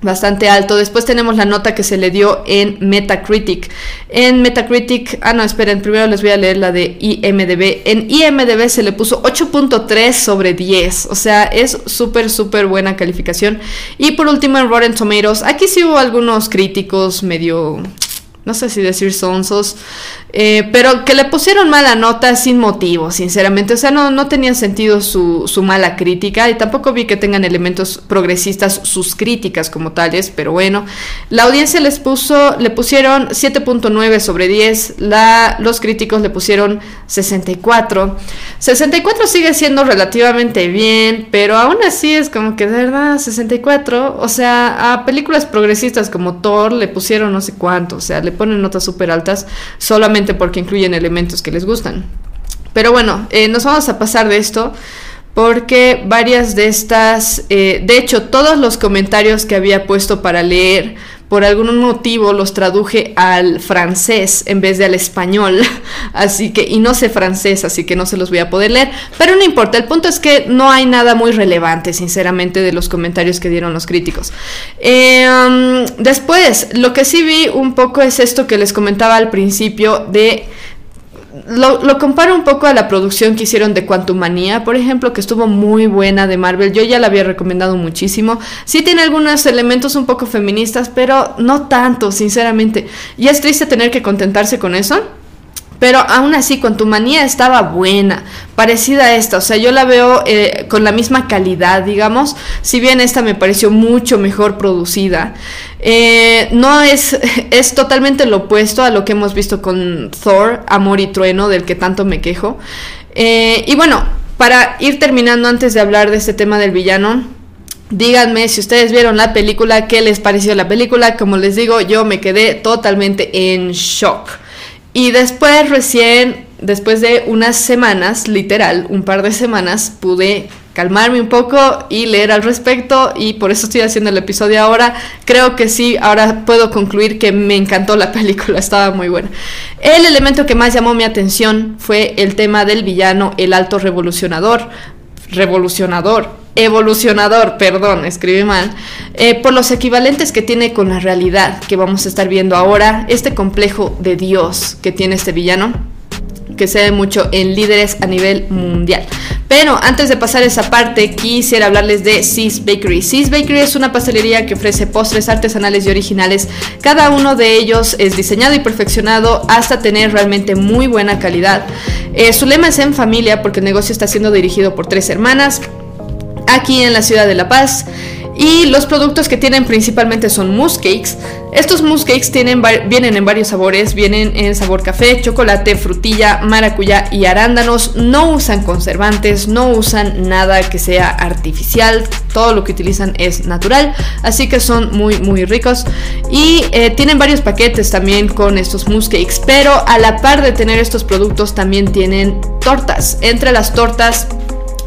bastante alto. Después tenemos la nota que se le dio en Metacritic. En Metacritic, ah no, esperen, primero les voy a leer la de IMDB. En IMDB se le puso 8.3 sobre 10, o sea, es súper, súper buena calificación. Y por último en Rotten Tomatoes, aquí sí hubo algunos críticos medio no sé si decir sonsos, eh, pero que le pusieron mala nota sin motivo, sinceramente. O sea, no, no tenía sentido su, su, mala crítica y tampoco vi que tengan elementos progresistas sus críticas como tales, pero bueno. La audiencia les puso, le pusieron 7.9 sobre 10, la, los críticos le pusieron 64. 64 sigue siendo relativamente bien, pero aún así es como que de verdad 64, o sea, a películas progresistas como Thor le pusieron no sé cuánto, o sea, le ponen notas súper altas solamente porque incluyen elementos que les gustan. Pero bueno, eh, nos vamos a pasar de esto porque varias de estas, eh, de hecho todos los comentarios que había puesto para leer, por algún motivo los traduje al francés en vez de al español, [LAUGHS] así que, y no sé francés, así que no se los voy a poder leer, pero no importa, el punto es que no hay nada muy relevante, sinceramente, de los comentarios que dieron los críticos. Um, después, lo que sí vi un poco es esto que les comentaba al principio de lo, comparo un poco a la producción que hicieron de Quantum Manía, por ejemplo, que estuvo muy buena de Marvel. Yo ya la había recomendado muchísimo. Sí tiene algunos elementos un poco feministas, pero no tanto, sinceramente. Y es triste tener que contentarse con eso. Pero aún así, manía estaba buena, parecida a esta. O sea, yo la veo eh, con la misma calidad, digamos. Si bien esta me pareció mucho mejor producida. Eh, no es, [LAUGHS] es totalmente lo opuesto a lo que hemos visto con Thor, Amor y Trueno, del que tanto me quejo. Eh, y bueno, para ir terminando antes de hablar de este tema del villano, Díganme si ustedes vieron la película, qué les pareció la película. Como les digo, yo me quedé totalmente en shock. Y después recién, después de unas semanas, literal, un par de semanas, pude calmarme un poco y leer al respecto y por eso estoy haciendo el episodio ahora. Creo que sí, ahora puedo concluir que me encantó la [LAUGHS] película, estaba muy buena. El elemento que más llamó mi atención fue el tema del villano, el alto revolucionador, revolucionador, evolucionador, perdón, escribí mal, eh, por los equivalentes que tiene con la realidad que vamos a estar viendo ahora, este complejo de Dios que tiene este villano, que se ve mucho en líderes a nivel mundial. Pero antes de pasar esa parte, quisiera hablarles de Sis Bakery. Sis Bakery es una pastelería que ofrece postres artesanales y originales. Cada uno de ellos es diseñado y perfeccionado hasta tener realmente muy buena calidad. Eh, su lema es en familia porque el negocio está siendo dirigido por tres hermanas aquí en la ciudad de La Paz. Y los productos que tienen principalmente son mousse cakes. Estos mousse cakes vienen en varios sabores, vienen en sabor café, chocolate, frutilla, maracuyá y arándanos. No usan conservantes, no usan nada que sea artificial, todo lo que utilizan es natural, así que son muy muy ricos. Y eh, tienen varios paquetes también con estos mousse cakes, pero a la par de tener estos productos también tienen tortas. Entre las tortas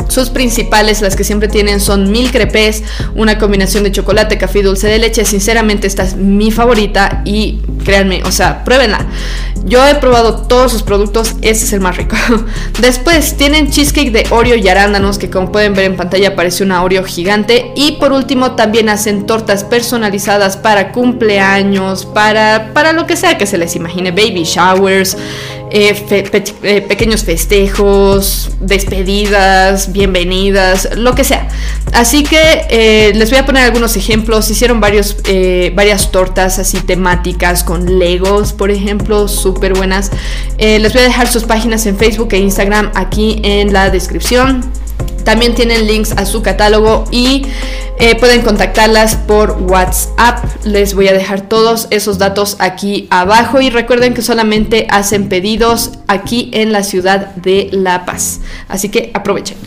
sus principales, las que siempre tienen, son mil crepes, una combinación de chocolate, café y dulce de leche. Sinceramente, esta es mi favorita y créanme, o sea, pruébenla. Yo he probado todos sus productos, este es el más rico. [LAUGHS] Después tienen cheesecake de Oreo y arándanos, que como pueden ver en pantalla parece una Oreo gigante. Y por último también hacen tortas personalizadas para cumpleaños, para, para lo que sea que se les imagine, baby showers. Eh, eh, pequeños festejos, despedidas, bienvenidas, lo que sea. Así que les voy a poner algunos ejemplos. Hicieron varias tortas así temáticas con Legos, por ejemplo, súper buenas. les voy a dejar sus páginas en Facebook e Instagram aquí en la descripción. También tienen links a su catálogo y eh, pueden contactarlas por WhatsApp. Les voy a dejar todos esos datos aquí abajo y recuerden que solamente hacen pedidos aquí en la ciudad de La Paz. Así que aprovechen.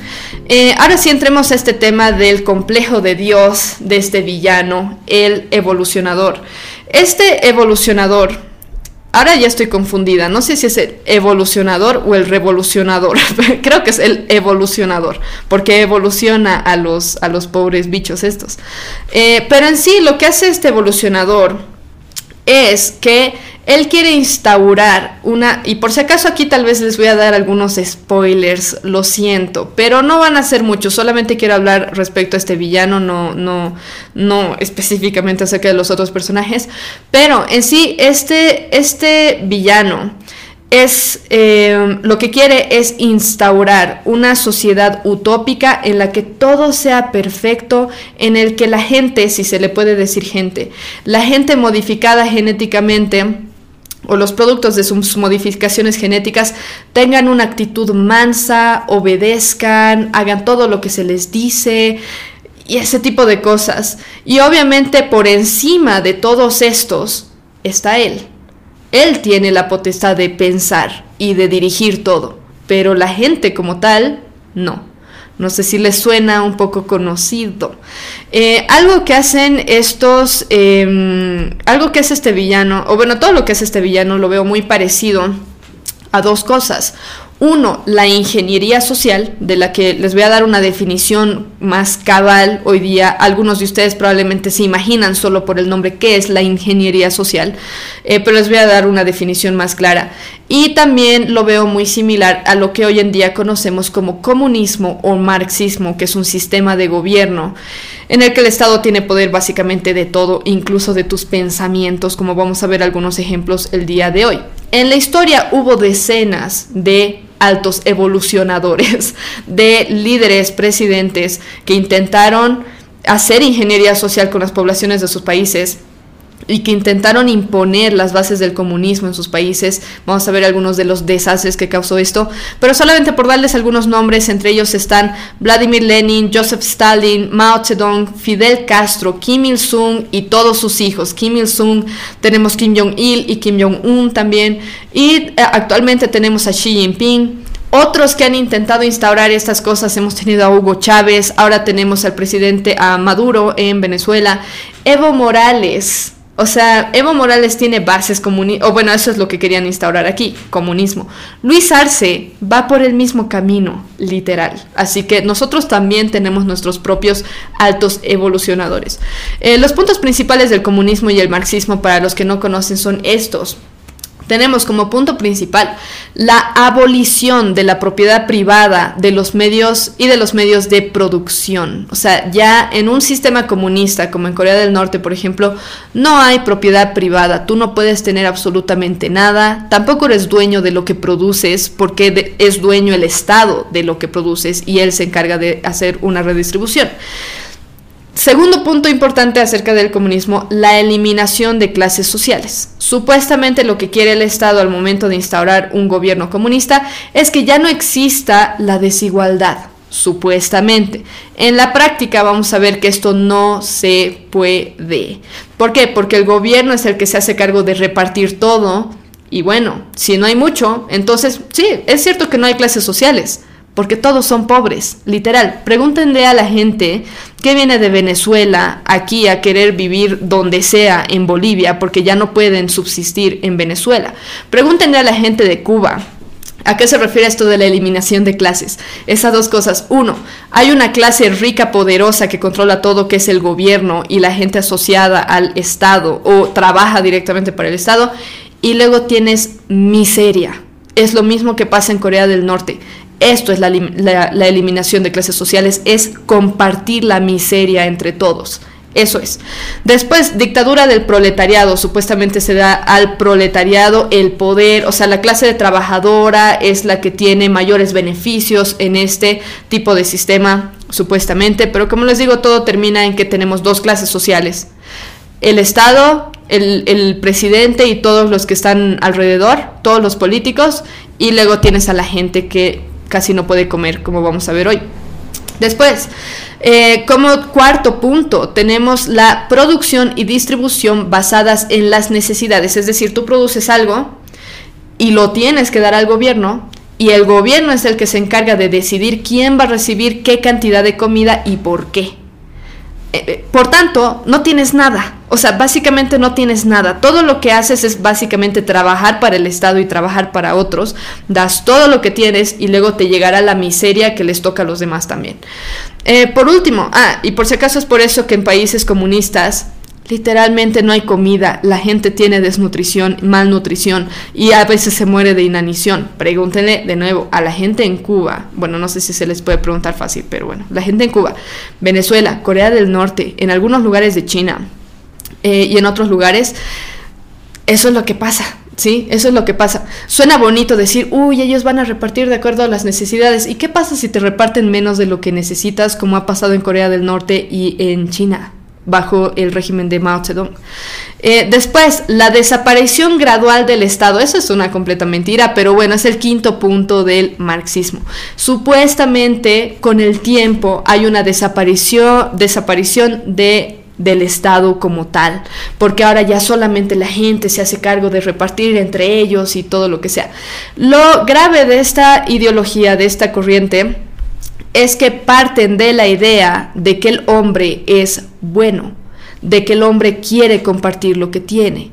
Eh, ahora sí entremos a este tema del complejo de Dios de este villano, el evolucionador. Este evolucionador Ahora ya estoy confundida, no sé si es el evolucionador o el revolucionador. [LAUGHS] Creo que es el evolucionador, porque evoluciona a los, a los pobres bichos estos. Eh, pero en sí, lo que hace este evolucionador es que él quiere instaurar una, y por si acaso aquí tal vez les voy a dar algunos spoilers, lo siento, pero no van a ser muchos, solamente quiero hablar respecto a este villano, no, no, no específicamente acerca de los otros personajes, pero en sí este, este villano es eh, lo que quiere es instaurar una sociedad utópica en la que todo sea perfecto, en el que la gente, si se le puede decir gente, la gente modificada genéticamente, o los productos de sus modificaciones genéticas tengan una actitud mansa, obedezcan, hagan todo lo que se les dice y ese tipo de cosas. Y obviamente por encima de todos estos está Él. Él tiene la potestad de pensar y de dirigir todo, pero la gente como tal, no. No sé si les suena un poco conocido. Eh, algo que hacen estos, em, algo que es este villano, o bueno, todo lo que es este villano lo veo muy parecido a dos cosas. Uno, la ingeniería social, de la que les voy a dar una definición más cabal hoy día. Algunos de ustedes probablemente se imaginan solo por el nombre qué es la ingeniería social, eh, pero les voy a dar una definición más clara. Y también lo veo muy similar a lo que hoy en día conocemos como comunismo o marxismo, que es un sistema de gobierno en el que el Estado tiene poder básicamente de todo, incluso de tus pensamientos, como vamos a ver algunos ejemplos el día de hoy. En la historia hubo decenas de altos evolucionadores, [LAUGHS] de líderes, presidentes que intentaron hacer ingeniería social con las poblaciones de sus países y que intentaron imponer las bases del comunismo en sus países. Vamos a ver algunos de los desastres que causó esto, pero solamente por darles algunos nombres, entre ellos están Vladimir Lenin, Joseph Stalin, Mao Zedong, Fidel Castro, Kim Il-sung y todos sus hijos. Kim Il-sung, tenemos Kim Jong-il y Kim Jong-un también, y eh, actualmente tenemos a Xi Jinping. Otros que han intentado instaurar estas cosas, hemos tenido a Hugo Chávez, ahora tenemos al presidente Maduro en Venezuela, Evo Morales, o sea, Evo Morales tiene bases comunistas, o bueno, eso es lo que querían instaurar aquí, comunismo. Luis Arce va por el mismo camino, literal. Así que nosotros también tenemos nuestros propios altos evolucionadores. Eh, los puntos principales del comunismo y el marxismo, para los que no conocen, son estos tenemos como punto principal la abolición de la propiedad privada de los medios y de los medios de producción. O sea, ya en un sistema comunista como en Corea del Norte, por ejemplo, no hay propiedad privada. Tú no puedes tener absolutamente nada. Tampoco eres dueño de lo que produces porque es dueño el Estado de lo que produces y él se encarga de hacer una redistribución. Segundo punto importante acerca del comunismo, la eliminación de clases sociales. Supuestamente lo que quiere el Estado al momento de instaurar un gobierno comunista es que ya no exista la desigualdad, supuestamente. En la práctica vamos a ver que esto no se puede. ¿Por qué? Porque el gobierno es el que se hace cargo de repartir todo y bueno, si no hay mucho, entonces sí, es cierto que no hay clases sociales porque todos son pobres, literal. Pregúntenle a la gente que viene de Venezuela aquí a querer vivir donde sea en Bolivia, porque ya no pueden subsistir en Venezuela. Pregúntenle a la gente de Cuba. ¿A qué se refiere esto de la eliminación de clases? Esas dos cosas. Uno, hay una clase rica, poderosa que controla todo, que es el gobierno y la gente asociada al Estado o trabaja directamente para el Estado. Y luego tienes miseria. Es lo mismo que pasa en Corea del Norte. Esto es la, eliminación de clases sociales, es compartir la miseria entre todos. Eso es. Después, dictadura del proletariado. Supuestamente se da al proletariado el poder, o sea, la clase de trabajadora es la que tiene mayores beneficios en este tipo de sistema, supuestamente. Pero como les digo, todo termina en que tenemos dos clases sociales. El Estado, el, el presidente y todos los que están alrededor, todos los políticos, y luego tienes a la gente que casi no puede comer, como vamos a ver hoy. Después, eh, como cuarto punto, tenemos la producción y distribución basadas en las necesidades. Es decir, tú produces algo y lo tienes que dar al gobierno y el gobierno es el que se encarga de decidir quién va a recibir qué cantidad de comida y por qué. Eh, eh, por tanto, no tienes nada. O sea, básicamente no tienes nada. Todo lo que haces es básicamente trabajar para el Estado y trabajar para otros. Das todo lo que tienes y luego te llegará la miseria que les toca a los demás también. Eh, por último, ah, y por si acaso es por eso que en países comunistas literalmente no hay comida, la gente tiene desnutrición, malnutrición y a veces se muere de inanición. Pregúntenle de nuevo a la gente en Cuba, bueno, no sé si se les puede preguntar fácil, pero bueno, la gente en Cuba, Venezuela, Corea del Norte, en algunos lugares de China eh, y en otros lugares, eso es lo que pasa. Sí, eso es lo que pasa. Suena bonito decir, uy, ellos van a repartir de acuerdo a las necesidades. ¿Y qué pasa si te reparten menos de lo que necesitas, como ha pasado en Corea del Norte y en China? Bajo el régimen de Mao Zedong. Eh, después, la desaparición gradual del Estado. Eso es una completa mentira, pero bueno, es el quinto punto del marxismo. Supuestamente, con el tiempo, hay una desaparición, desaparición de del Estado como tal, porque ahora ya solamente la gente se hace cargo de repartir entre ellos y todo lo que sea. Lo grave de esta ideología, de esta corriente, es que parten de la idea de que el hombre es bueno, de que el hombre quiere compartir lo que tiene,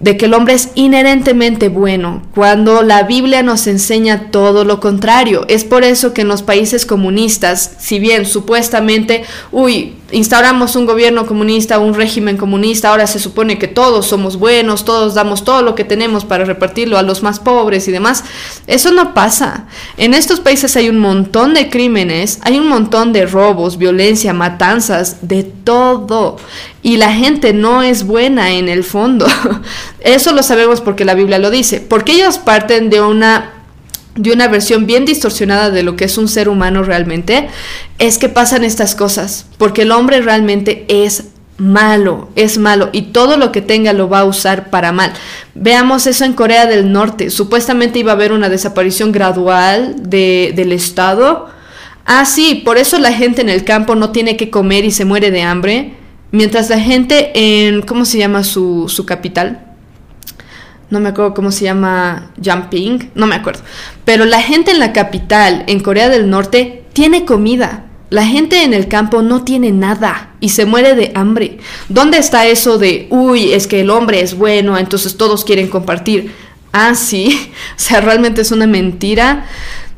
de que el hombre es inherentemente bueno, cuando la Biblia nos enseña todo lo contrario. Es por eso que en los países comunistas, si bien supuestamente, uy, instauramos un gobierno comunista, un régimen comunista, ahora se supone que todos somos buenos, todos damos todo lo que tenemos para repartirlo a los más pobres y demás. Eso no pasa. En estos países hay un montón de crímenes, hay un montón de robos, violencia, matanzas, de todo. Y la gente no es buena en el fondo. [LAUGHS] Eso lo sabemos porque la Biblia lo dice. Porque ellos parten de una de una versión bien distorsionada de lo que es un ser humano realmente, es que pasan estas cosas, porque el hombre realmente es malo, es malo y todo lo que tenga lo va a usar para mal. Veamos eso en Corea del Norte, supuestamente iba a haber una desaparición gradual de, del Estado. Ah, sí, por eso la gente en el campo no tiene que comer y se muere de hambre, mientras la gente en, ¿cómo se llama su, su capital? no me acuerdo cómo se llama, Jumping, no me acuerdo. Pero la gente en la capital, en Corea del Norte, tiene comida. La gente en el campo no tiene nada y se muere de hambre. ¿Dónde está eso de, uy, es que el hombre es bueno, entonces todos quieren compartir? Ah, sí, [LAUGHS] o sea, realmente es una mentira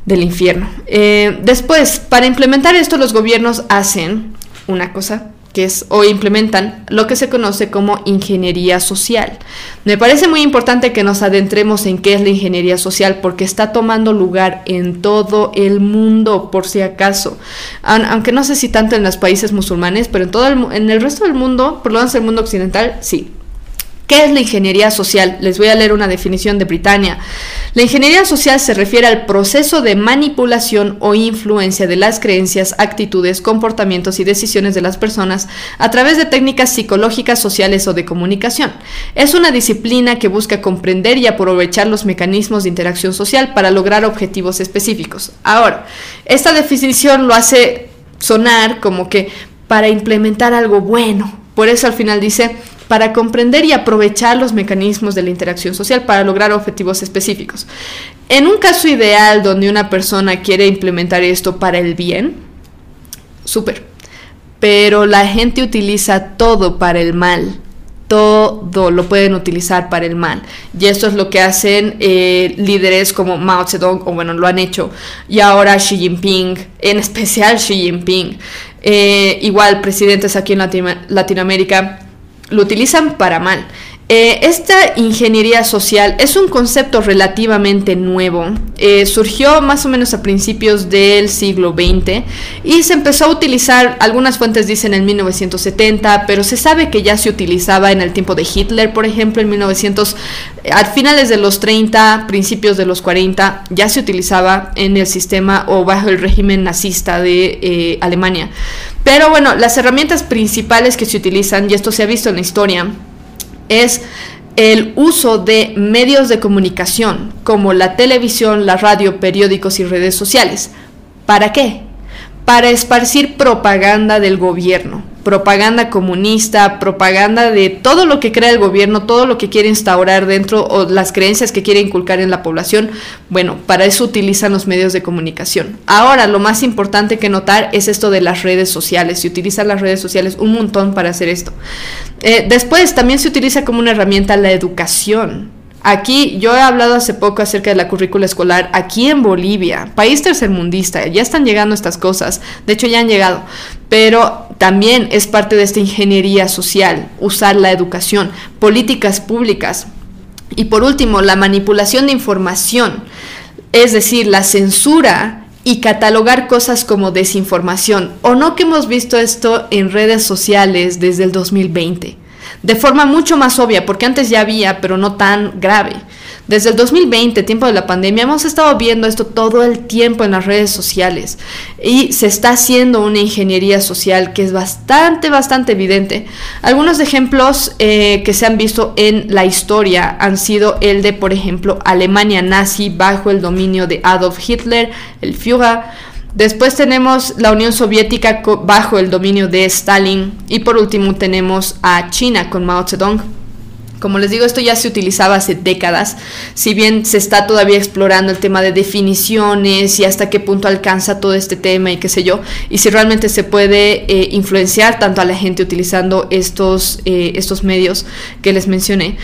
del infierno. Eh, después, para implementar esto, los gobiernos hacen una cosa que es o implementan lo que se conoce como ingeniería social. Me parece muy importante que nos adentremos en qué es la ingeniería social porque está tomando lugar en todo el mundo por si acaso. Aunque no sé si tanto en los países musulmanes, pero en todo el, en el resto del mundo, por lo menos el mundo occidental, sí. ¿Qué es la ingeniería social? Les voy a leer una definición de Britannia. La ingeniería social se refiere al proceso de manipulación o influencia de las creencias, actitudes, comportamientos y decisiones de las personas a través de técnicas psicológicas, sociales o de comunicación. Es una disciplina que busca comprender y aprovechar los mecanismos de interacción social para lograr objetivos específicos. Ahora, esta definición lo hace sonar como que para implementar algo bueno. Por eso al final dice para comprender y aprovechar los mecanismos de la interacción social para lograr objetivos específicos. En un caso ideal donde una persona quiere implementar esto para el bien, súper. Pero la gente utiliza todo para el mal. Todo lo pueden utilizar para el mal. Y esto es lo que hacen eh, líderes como Mao Zedong, o bueno, lo han hecho. Y ahora Xi Jinping, en especial Xi Jinping. Eh, igual presidentes aquí en Latinoamérica lo utilizan para mal. Eh, esta ingeniería social es un concepto relativamente nuevo. Eh, surgió más o menos a principios del siglo XX y se empezó a utilizar, algunas fuentes dicen en 1970, pero se sabe que ya se utilizaba en el tiempo de Hitler, por ejemplo, en 1900, a finales de los 30, principios de los 40, ya se utilizaba en el sistema o bajo el régimen nazista de eh, Alemania. Pero bueno, las herramientas principales que se utilizan, y esto se ha visto en la historia, es el uso de medios de comunicación como la televisión, la radio, periódicos y redes sociales. ¿Para qué? Para esparcir propaganda del gobierno propaganda comunista, propaganda de todo lo que crea el gobierno, todo lo que quiere instaurar dentro o las creencias que quiere inculcar en la población, bueno, para eso utilizan los medios de comunicación. Ahora, lo más importante que notar es esto de las redes sociales. Se utilizan las redes sociales un montón para hacer esto. Eh, después, también se utiliza como una herramienta la educación. Aquí, yo he hablado hace poco acerca de la currícula escolar aquí en Bolivia, país tercermundista, ya están llegando estas cosas, de hecho ya han llegado, pero también es parte de esta ingeniería social, usar la educación, políticas públicas. Y por último, la manipulación de información, es decir, la censura y catalogar cosas como desinformación, o no que hemos visto esto en redes sociales desde el 2020 de forma mucho más obvia, porque antes ya había, pero no tan grave. Desde el 2020, tiempo de la pandemia, hemos estado viendo esto todo el tiempo en las redes sociales y se está haciendo una ingeniería social que es bastante, bastante evidente. Algunos ejemplos eh, que se han visto en la historia han sido el de, por ejemplo, Alemania nazi bajo el dominio de Adolf Hitler, el Führer, Después tenemos la Unión Soviética bajo el dominio de Stalin y por último tenemos a China con Mao Zedong. Como les digo, esto ya se utilizaba hace décadas, si bien se está todavía explorando el tema de definiciones y hasta qué punto alcanza todo este tema y qué sé yo, y si realmente se puede eh, influenciar tanto a la gente utilizando estos, eh, estos medios que les mencioné.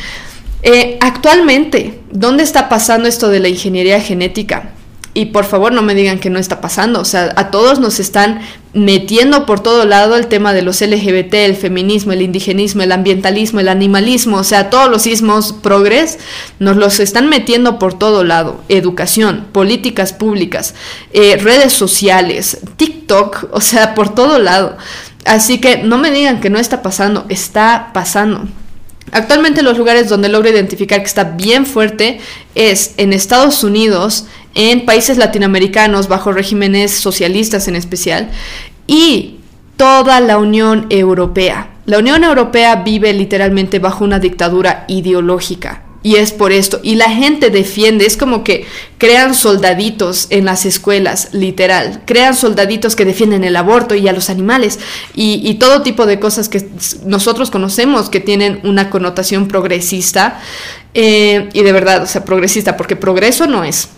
Eh, actualmente, ¿dónde está pasando esto de la ingeniería genética? Y por favor no me digan que no está pasando, o sea, a todos nos están metiendo por todo lado el tema de los LGBT, el feminismo, el indigenismo, el ambientalismo, el animalismo, o sea, todos los ismos progres nos los están metiendo por todo lado. Educación, políticas públicas, eh, redes sociales, TikTok, o sea, por todo lado. Así que no me digan que no está pasando, está pasando. Actualmente los lugares donde logro identificar que está bien fuerte es en Estados Unidos, en países latinoamericanos bajo regímenes socialistas en especial y toda la Unión Europea. La Unión Europea vive literalmente bajo una dictadura ideológica. Y es por esto. Y la gente defiende, es como que crean soldaditos en las escuelas, literal. Crean soldaditos que defienden el aborto y a los animales. Y, todo tipo de cosas que nosotros conocemos que tienen una connotación progresista. Eh, y de verdad, o sea, progresista, porque progreso no es.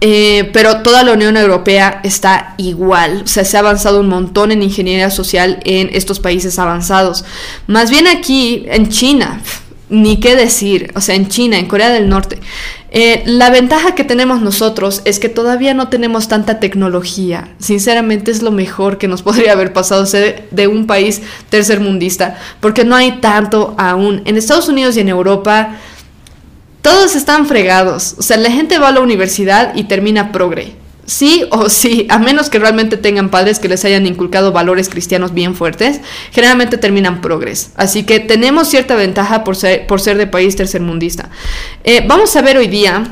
Eh, pero toda la Unión Europea está igual, o sea, se ha avanzado un montón en ingeniería social en estos países avanzados. Más bien aquí, en China, ni qué decir, o sea, en China, en Corea del Norte. Eh, la ventaja que tenemos nosotros es que todavía no tenemos tanta tecnología. Sinceramente es lo mejor que nos [LAUGHS] podría haber pasado ser de un país tercermundista, porque no hay tanto aún. En Estados Unidos y en Europa todos están fregados. O sea, la gente va a la universidad y termina progre. Sí o sí, a menos que realmente tengan padres que les hayan inculcado valores cristianos bien fuertes, generalmente terminan progres. Así que tenemos cierta ventaja por ser, por ser de país tercermundista. Eh, vamos a ver hoy día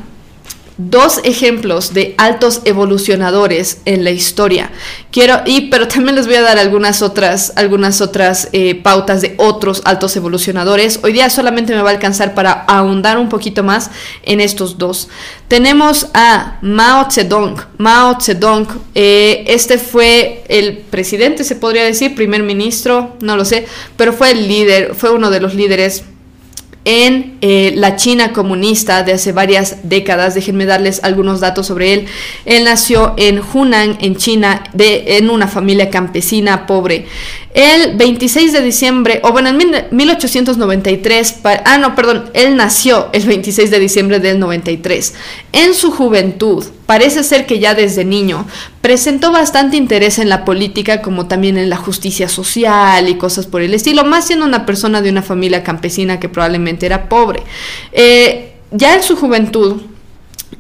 dos ejemplos de altos evolucionadores en la historia. Quiero, y, pero también les voy a dar algunas otras, algunas otras eh, pautas de otros altos evolucionadores. Hoy día solamente me va a alcanzar para ahondar un poquito más en estos dos. Tenemos a Mao Zedong. Mao Zedong, eh, este fue el presidente, se podría decir, primer ministro, no lo sé, pero fue el líder, fue uno de los líderes en eh, la China comunista de hace varias décadas. Déjenme darles algunos datos sobre él. Él nació en Hunan, en China, de, en una familia campesina pobre. El 26 de diciembre, o bueno, en 1893, ah, no, perdón, él nació el 26 de diciembre del 93. En su juventud, parece ser que ya desde niño, presentó bastante interés en la política como también en la justicia social y cosas por el estilo, más siendo una persona de una familia campesina que probablemente era pobre. Eh, ya en su juventud,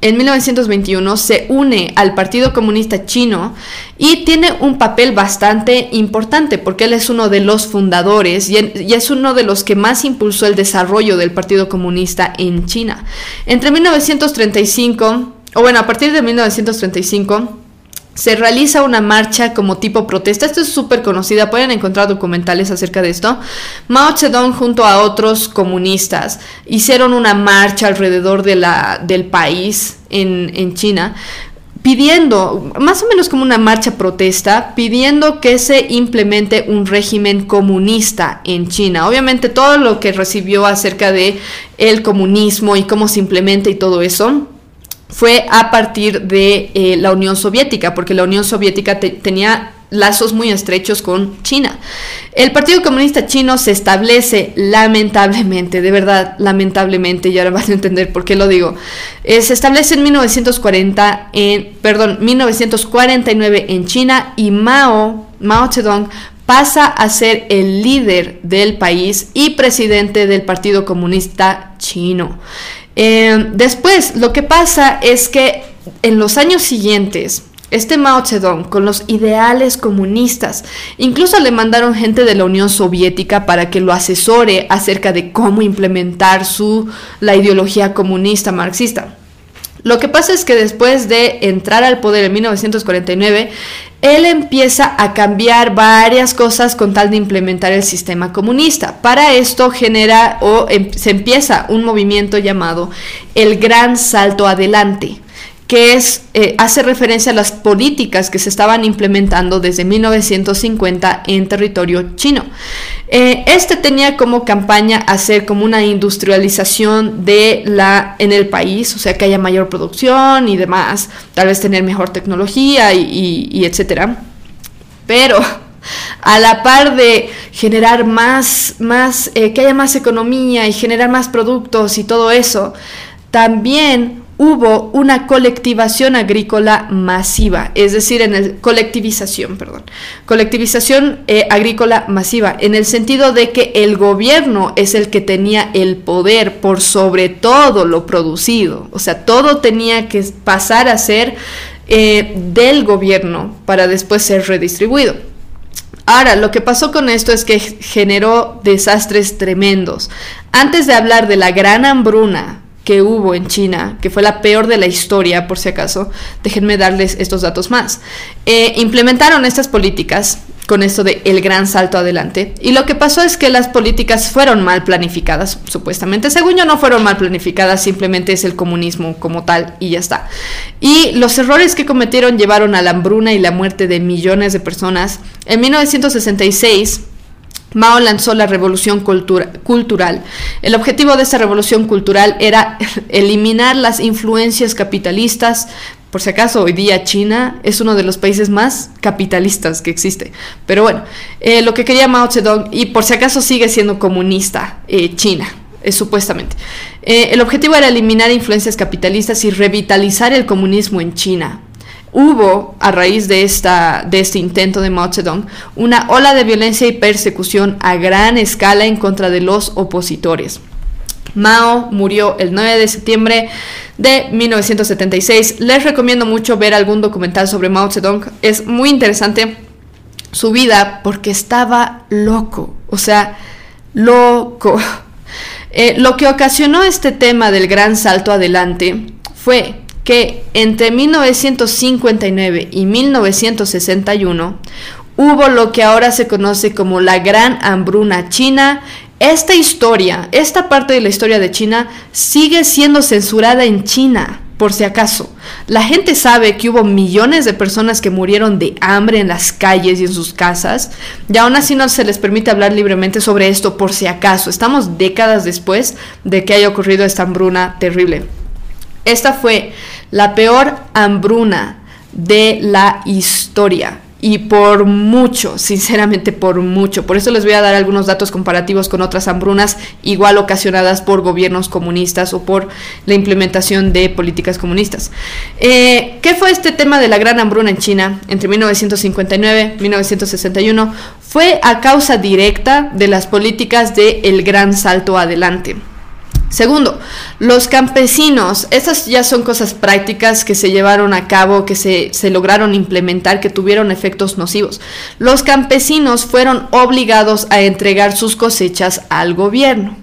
en 1921 se une al Partido Comunista Chino y tiene un papel bastante importante porque él es uno de los fundadores y, es uno de los que más impulsó el desarrollo del Partido Comunista en China. Entre 1935, o bueno, a partir de 1935, se realiza una marcha como tipo protesta. Esto es súper conocida, pueden encontrar documentales acerca de esto. Mao Zedong junto a otros comunistas hicieron una marcha alrededor de la, del país en, en China pidiendo, más o menos como una marcha protesta, pidiendo que se implemente un régimen comunista en China. Obviamente todo lo que recibió acerca de el comunismo y cómo se implementa y todo eso fue a partir de eh, la Unión Soviética, porque la Unión Soviética tenía lazos muy estrechos con China. El Partido Comunista Chino se establece lamentablemente, de verdad, lamentablemente, y ahora van a entender por qué lo digo, eh, se establece en 1940, en, perdón, 1949 en China y Mao, Mao Zedong pasa a ser el líder del país y presidente del Partido Comunista Chino. Eh, después, lo que pasa es que en los años siguientes, este Mao Zedong, con los ideales comunistas, incluso le mandaron gente de la Unión Soviética para que lo asesore acerca de cómo implementar su, la ideología comunista marxista. Lo que pasa es que después de entrar al poder en 1949, él empieza a cambiar varias cosas con tal de implementar el sistema comunista. Para esto genera o em, se empieza un movimiento llamado el Gran Salto Adelante que es, eh, hace referencia a las políticas que se estaban implementando desde 1950 en territorio chino. Eh, este tenía como campaña hacer como una industrialización de la, en el país, o sea, que haya mayor producción y demás, tal vez tener mejor tecnología y, etcétera. Pero a la par de generar más, más eh, que haya más economía y generar más productos y todo eso, también hubo una colectivación agrícola masiva, es decir, en colectivización, perdón, colectivización eh, agrícola masiva, en el sentido de que el gobierno es el que tenía el poder por sobre todo lo producido, o sea, todo tenía que pasar a ser eh, del gobierno para después ser redistribuido. Ahora, lo que pasó con esto es que generó desastres tremendos. Antes de hablar de la gran hambruna que hubo en China, que fue la peor de la historia, por si acaso, déjenme darles estos datos más. Eh, implementaron estas políticas con esto de el gran salto adelante. Y lo que pasó es que las políticas fueron mal planificadas, supuestamente. Según yo no fueron mal planificadas, simplemente es el comunismo como tal y ya está. Y los errores que cometieron llevaron a la hambruna y la muerte de millones de personas. En 1966, Mao lanzó la revolución cultural. El objetivo de esta revolución cultural era [LAUGHS] eliminar las influencias capitalistas. Por si acaso, hoy día China es uno de los países más capitalistas que existe. Pero bueno, eh, lo que quería Mao Zedong, y por si acaso sigue siendo comunista eh, China, eh, supuestamente. el objetivo era eliminar influencias capitalistas y revitalizar el comunismo en China hubo, a raíz de, este intento de Mao Zedong, una ola de violencia y persecución a gran escala en contra de los opositores. Mao murió el 9 de septiembre de 1976. Les recomiendo mucho ver algún documental sobre Mao Zedong. Es muy interesante su vida porque estaba loco, o sea, loco. [LAUGHS] Eh, lo que ocasionó este tema del gran salto adelante fue que entre 1959 y 1961 hubo lo que ahora se conoce como la Gran Hambruna China. Esta historia, esta parte de la historia de China sigue siendo censurada en China, por si acaso. La gente sabe que hubo millones de personas que murieron de hambre en las calles y en sus casas, y aún así no se les permite hablar libremente sobre esto por si acaso. Estamos décadas después de que haya ocurrido esta hambruna terrible. Esta fue la peor hambruna de la historia. y por mucho, sinceramente por mucho. Por eso les voy a dar algunos datos comparativos con otras hambrunas igual ocasionadas por gobiernos comunistas o por la implementación de políticas comunistas. Eh, ¿Qué fue este tema de la gran hambruna en China entre 1959 y 1961? Fue a causa directa de las políticas de el gran salto adelante. Segundo, los campesinos, esas ya son cosas prácticas que se llevaron a cabo, que se, se, lograron implementar, que tuvieron efectos nocivos. Los campesinos fueron obligados a entregar sus cosechas al gobierno.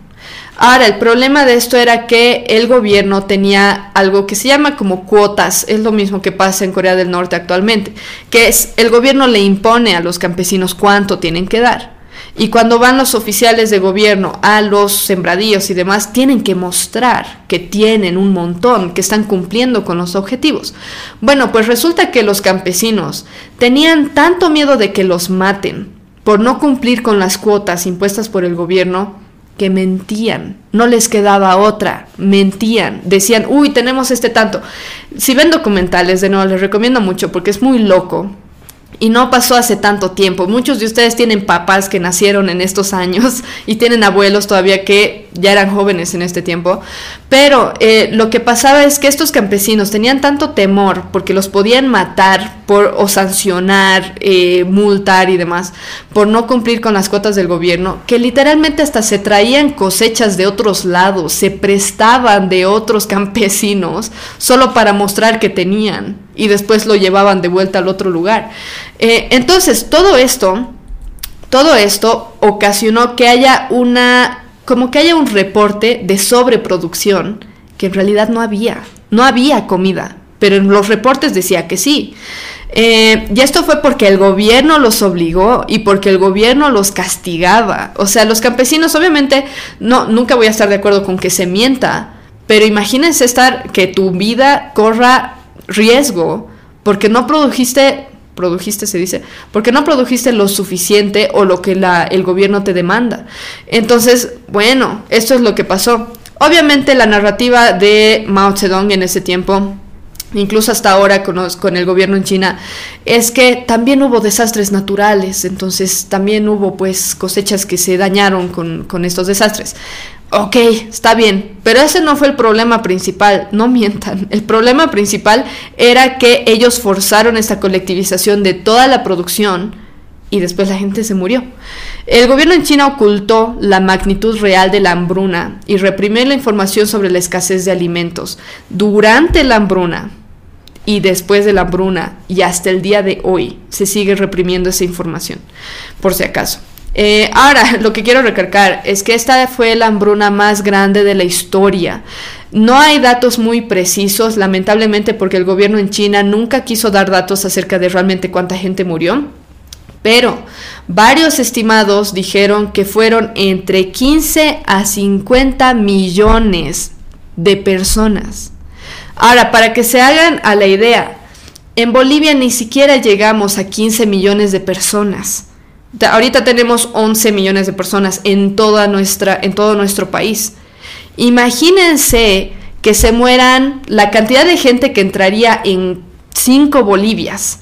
Ahora, el problema de esto era que el gobierno tenía algo que se llama como cuotas, es lo mismo que pasa en Corea del Norte actualmente, que es el gobierno le impone a los campesinos cuánto tienen que dar. Y cuando van los oficiales de gobierno a los sembradíos y demás, tienen que mostrar que tienen un montón, que están cumpliendo con los objetivos. Bueno, pues resulta que los campesinos tenían tanto miedo de que los maten por no cumplir con las cuotas impuestas por el gobierno, que mentían, no les quedaba otra, mentían, decían, uy, tenemos este tanto. Si ven documentales, de nuevo, les recomiendo mucho porque es muy loco y no pasó hace tanto tiempo. Muchos de ustedes tienen papás que nacieron en estos años [LAUGHS] y tienen abuelos todavía que ya eran jóvenes en este tiempo. Pero eh, lo que pasaba es que estos campesinos tenían tanto temor porque los podían matar por, o sancionar, eh, multar y demás por no cumplir con las cuotas del gobierno, que literalmente hasta se traían cosechas de otros lados, se prestaban de otros [LAUGHS] campesinos solo para mostrar que tenían y después lo llevaban de vuelta al otro lugar. Eh, entonces, todo esto, todo esto ocasionó que haya una, como que haya un reporte de sobreproducción que en realidad no había, no había comida, pero en los reportes decía que sí. Eh, y esto fue porque el gobierno los obligó y porque el gobierno los castigaba. O sea, los campesinos, obviamente, no, nunca voy a estar de acuerdo con que se mienta, pero imagínense estar que tu vida corra riesgo porque no produjiste produjiste, se dice, porque no produjiste lo suficiente o lo que la, el gobierno te demanda. Entonces, bueno, esto es lo que pasó. Obviamente la narrativa de Mao Zedong en ese tiempo incluso hasta ahora con, el gobierno en China, es que también hubo desastres naturales, entonces también hubo pues cosechas que se dañaron con, con estos desastres. Ok, está bien, pero ese no fue el problema principal, no [LAUGHS] mientan. El problema principal era que ellos forzaron esta colectivización de toda la producción y después la gente se murió. El gobierno en China ocultó la magnitud real de la hambruna y reprimió la información sobre la escasez de alimentos. Durante la hambruna y después de la hambruna y hasta el día de hoy se sigue reprimiendo esa información, por si acaso. Eh, ahora, [LAUGHS] lo que quiero recalcar es que esta fue la hambruna más grande de la historia. No hay datos muy precisos, lamentablemente, porque el gobierno en China nunca quiso dar datos acerca de realmente cuánta gente murió. Pero varios estimados dijeron que fueron entre 15 a 50 millones de personas. Ahora, para que se hagan a la idea, en Bolivia ni siquiera llegamos a 15 millones de personas. Ahorita tenemos 11 millones de personas en, toda nuestra, en todo nuestro país. Imagínense que se mueran la cantidad de gente que entraría en 5 Bolivias.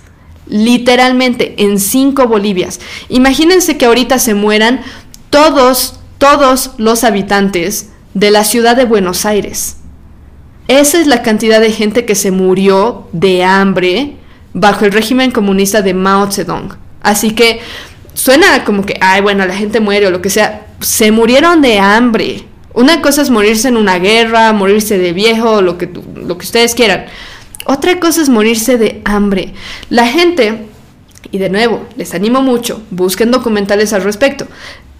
Literalmente en 5 Bolivias. Imagínense que ahorita se mueran todos, todos los habitantes de la ciudad de Buenos Aires. Esa es la cantidad de gente que se murió de hambre bajo el régimen comunista de Mao Zedong. Así que suena como que, ay, bueno, la gente muere o lo que sea. Se murieron de hambre. Una cosa es morirse en una guerra, morirse de viejo, lo que, lo que ustedes quieran. Otra cosa es morirse de hambre. La gente, y de nuevo, les animo mucho, busquen documentales al respecto.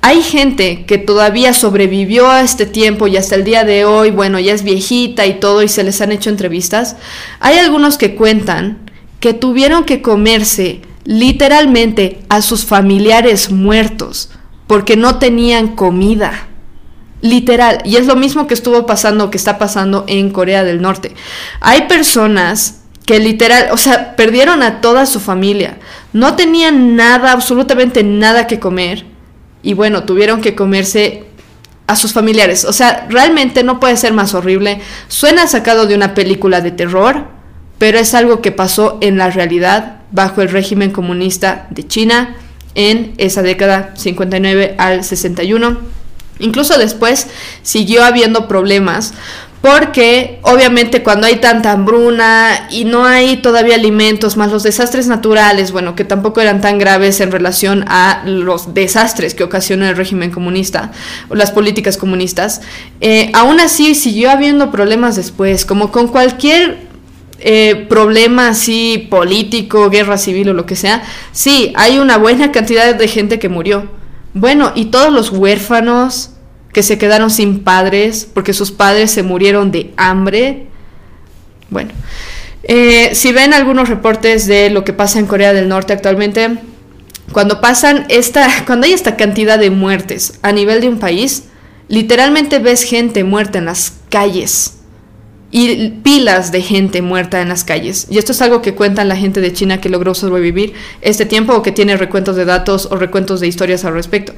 Hay gente que todavía sobrevivió a este tiempo y hasta el día de hoy, bueno, ya es viejita y todo y se les han hecho entrevistas. Hay algunos que cuentan que tuvieron que comerse literalmente a sus familiares muertos porque no tenían comida. Literal. Y es lo mismo que estuvo pasando, que está pasando en Corea del Norte. Hay personas que literal, o sea, perdieron a toda su familia. No tenían nada, absolutamente nada que comer. Y bueno, tuvieron que comerse a sus familiares. O sea, realmente no puede ser más horrible. Suena sacado de una película de terror, pero es algo que pasó en la realidad bajo el régimen comunista de China en esa década 59 al 61. Incluso después siguió habiendo problemas porque obviamente cuando hay tanta hambruna y no hay todavía alimentos, más los desastres naturales, bueno, que tampoco eran tan graves en relación a los desastres que ocasionó el régimen comunista o las políticas comunistas, eh, aún así siguió habiendo problemas después, como con cualquier eh, problema así político, guerra civil o lo que sea, sí, hay una buena cantidad de gente que murió. Bueno, y todos los huérfanos, que se quedaron sin padres porque sus padres se murieron de hambre. Bueno, eh, si ven algunos reportes de lo que pasa en Corea del Norte actualmente, cuando pasan esta, [LAUGHS] cuando hay esta cantidad de muertes a nivel de un país, literalmente ves gente muerta en las calles y pilas de gente muerta en las calles. Y esto es algo que cuentan la gente de China que logró sobrevivir este tiempo o que tiene recuentos de datos o recuentos de historias al respecto.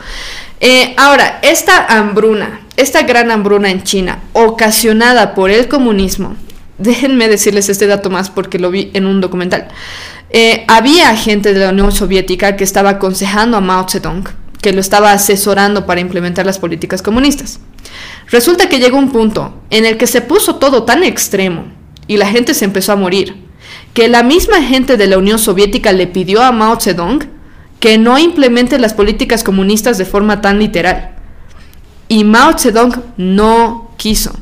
Eh, ahora, esta hambruna, esta gran hambruna en China, ocasionada por el comunismo, [LAUGHS] déjenme decirles este dato más porque lo vi en un documental. Eh, había gente de la Unión Soviética que estaba aconsejando a Mao Zedong, que lo estaba asesorando para implementar las políticas comunistas. Resulta que llegó un punto en el que se puso todo tan extremo y la gente se empezó a morir, que la misma gente de la Unión Soviética le pidió a Mao Zedong que no implemente las políticas comunistas de forma tan literal. Y Mao Zedong no quiso.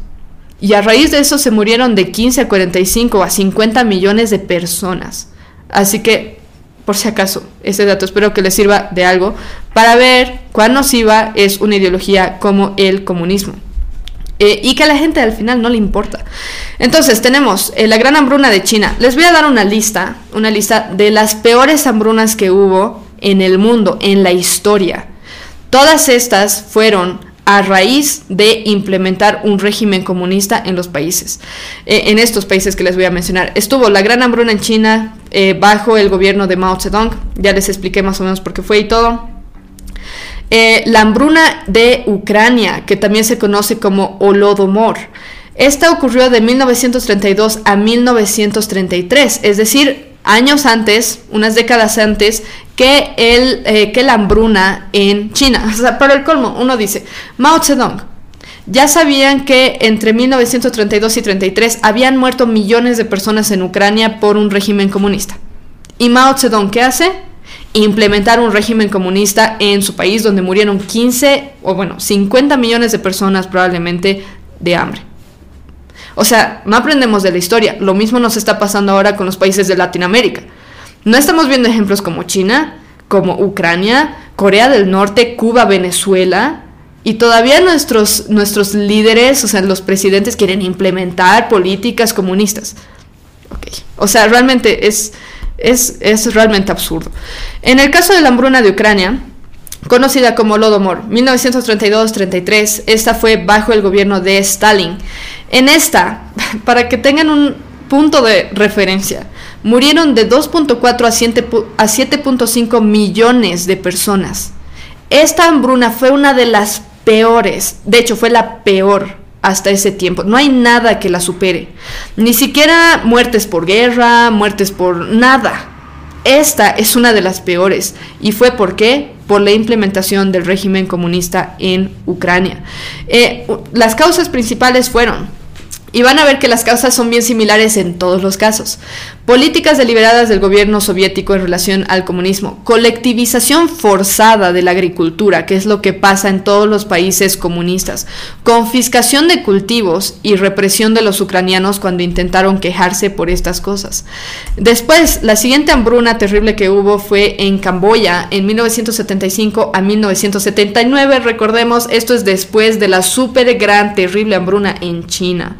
Y a raíz de eso se murieron de 15 a 45 a 50 millones de personas. Así que, por si acaso, ese dato espero que les sirva de algo para ver cuán nociva es una ideología como el comunismo. Eh, y que a la gente al final no le importa. Entonces tenemos eh, la gran hambruna de China. Les voy a dar una lista, una lista de las peores hambrunas que hubo en el mundo, en la historia. Todas estas fueron a raíz de implementar un régimen comunista en los países, eh, en estos países que les voy a mencionar. Estuvo la gran hambruna en China bajo el gobierno de Mao Zedong, ya les expliqué más o menos por qué fue y todo. Eh, la hambruna de Ucrania, que también se conoce como Holodomor. Esta ocurrió de 1932 a 1933, es decir, años antes, unas décadas antes, que, el, eh, que la hambruna en China. [LAUGHS] O sea, el colmo, uno dice, Mao Zedong, ya sabían que entre 1932 y 33 habían muerto millones de personas en Ucrania por un régimen comunista. ¿Y Mao Zedong qué hace? implementar un régimen comunista en su país donde murieron 15 o bueno, 50 millones de personas probablemente de hambre. O sea, no aprendemos de la historia. Lo mismo nos está pasando ahora con los países de Latinoamérica. No estamos viendo ejemplos como China, como Ucrania, Corea del Norte, Cuba, Venezuela. Y todavía nuestros, nuestros líderes, o sea, los presidentes quieren implementar políticas comunistas. Okay. O sea, realmente es, es, realmente absurdo. En el caso de la hambruna de Ucrania, conocida como Lodomor, 1932-33, esta fue bajo el gobierno de Stalin. En esta, [LAUGHS] para que tengan un punto de referencia, murieron de 2.4 a 7.5 millones de personas. Esta hambruna fue una de las peores, de hecho fue la peor hasta ese tiempo. No hay nada que la supere. Ni siquiera muertes por guerra, muertes por nada. Esta es una de las peores. ¿Y fue por qué? Por la implementación del régimen comunista en Ucrania. Eh, las causas principales fueron y van a ver que las causas son bien similares en todos los casos. Políticas deliberadas del gobierno soviético en relación al comunismo, colectivización forzada de la agricultura, que es lo que pasa en todos los países comunistas, confiscación de cultivos y represión de los ucranianos cuando intentaron quejarse por estas cosas. Después, la siguiente hambruna terrible que hubo fue en Camboya en 1975 a 1979. Recordemos, esto es después de la super gran terrible hambruna en China.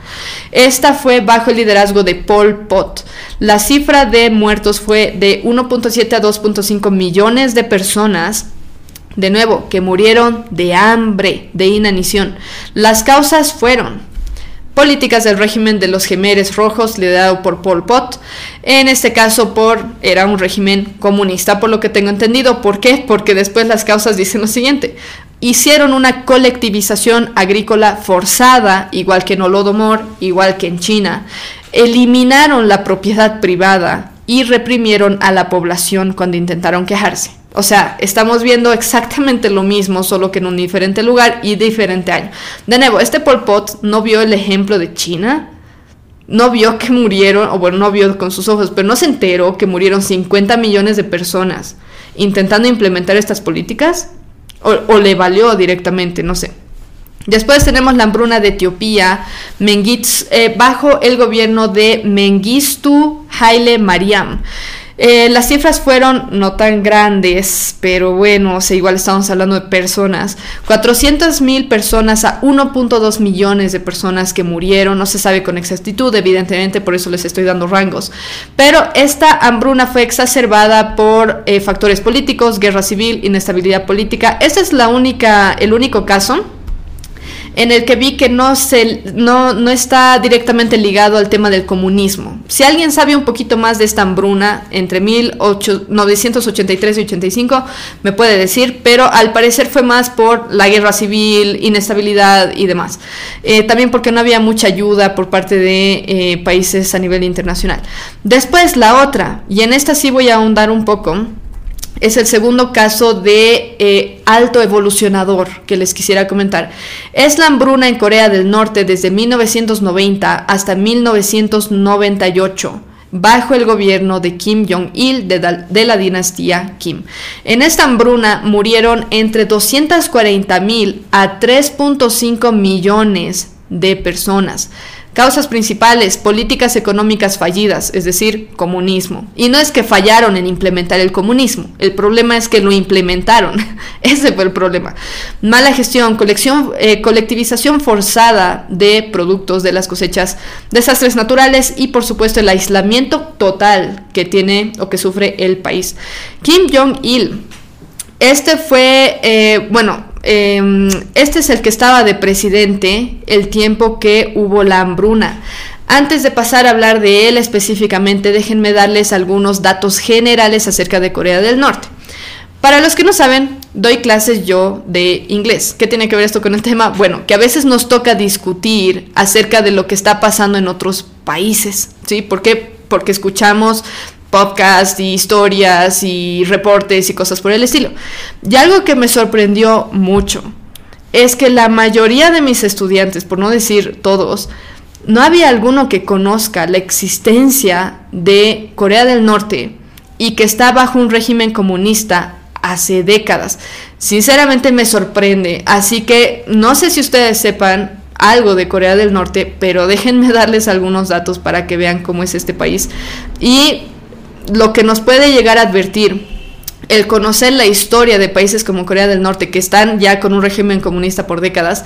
Esta fue bajo el liderazgo de Pol Pot. Cifra de muertos fue de 1.7 a 2.5 millones de personas de nuevo, que murieron de hambre, de inanición. Las causas fueron políticas del régimen de los gemeres rojos liderado por Pol Pot, en este caso por era un régimen comunista por lo que tengo entendido, ¿por qué? Porque después las causas dicen lo siguiente, hicieron una colectivización agrícola forzada, igual que en Holodomor, igual que en China, eliminaron la propiedad privada y reprimieron a la población cuando intentaron quejarse. O sea, estamos viendo exactamente lo mismo, solo que en un diferente lugar y diferente año. De nuevo, este Pol Pot no vio el ejemplo de China, no vio que murieron, o bueno, no vio con sus ojos, pero no se enteró que murieron 50 millones de personas intentando implementar estas políticas, o, le valió directamente, no sé. Después tenemos la hambruna de Etiopía, eh, bajo el gobierno de Mengistu Haile Mariam. Eh, las cifras fueron no tan grandes, pero bueno, igual estamos hablando de personas. 400 mil personas a 1.2 millones de personas que murieron, no se sabe con exactitud, evidentemente, por eso les estoy dando rangos. Pero esta hambruna fue exacerbada por eh, factores políticos, guerra civil, inestabilidad política. Este es la única, el único caso en el que vi que no, se, no, no está directamente ligado al tema del comunismo. Si alguien sabe un poquito más de esta hambruna entre 1983 y 85, me puede decir, pero al parecer fue más por la guerra civil, inestabilidad y demás. Eh, también porque no había mucha ayuda por parte de eh, países a nivel internacional. Después la otra, y en esta sí voy a ahondar un poco, es el segundo caso de eh, alto evolucionador que les quisiera comentar. Es la hambruna en Corea del Norte desde 1990 hasta 1998 bajo el gobierno de Kim Jong-il de, de, la dinastía Kim. En esta hambruna murieron entre 240 mil a 3.5 millones de personas. Causas principales, políticas económicas fallidas, es decir, comunismo. Y no es que fallaron en implementar el comunismo, el problema es que lo implementaron. [LAUGHS] Ese fue el problema. Mala gestión, eh, colectivización forzada de productos de las cosechas, desastres naturales y por supuesto el aislamiento total que tiene o que sufre el país. Kim Jong-il. Este fue, eh, bueno, Em, este es el que estaba de presidente el tiempo que hubo la hambruna. Antes de pasar a hablar de él específicamente, déjenme darles algunos datos generales acerca de Corea del Norte. Para los que no saben, doy clases yo de inglés. ¿Qué tiene que ver esto con el tema? Bueno, que a veces nos toca discutir acerca de lo que está pasando en otros países, ¿sí? ¿Por qué? Porque escuchamos podcast y historias y reportes y cosas por el estilo. Y algo que me sorprendió mucho es que la mayoría de mis estudiantes, por no decir todos, no había alguno que conozca la existencia de Corea del Norte y que está bajo un régimen comunista hace décadas. Sinceramente me sorprende, así que no sé si ustedes sepan algo de Corea del Norte, pero déjenme darles algunos datos para que vean cómo es este país. Y lo que nos puede llegar a advertir el conocer la historia de países como Corea del Norte, que están ya con un régimen comunista por décadas,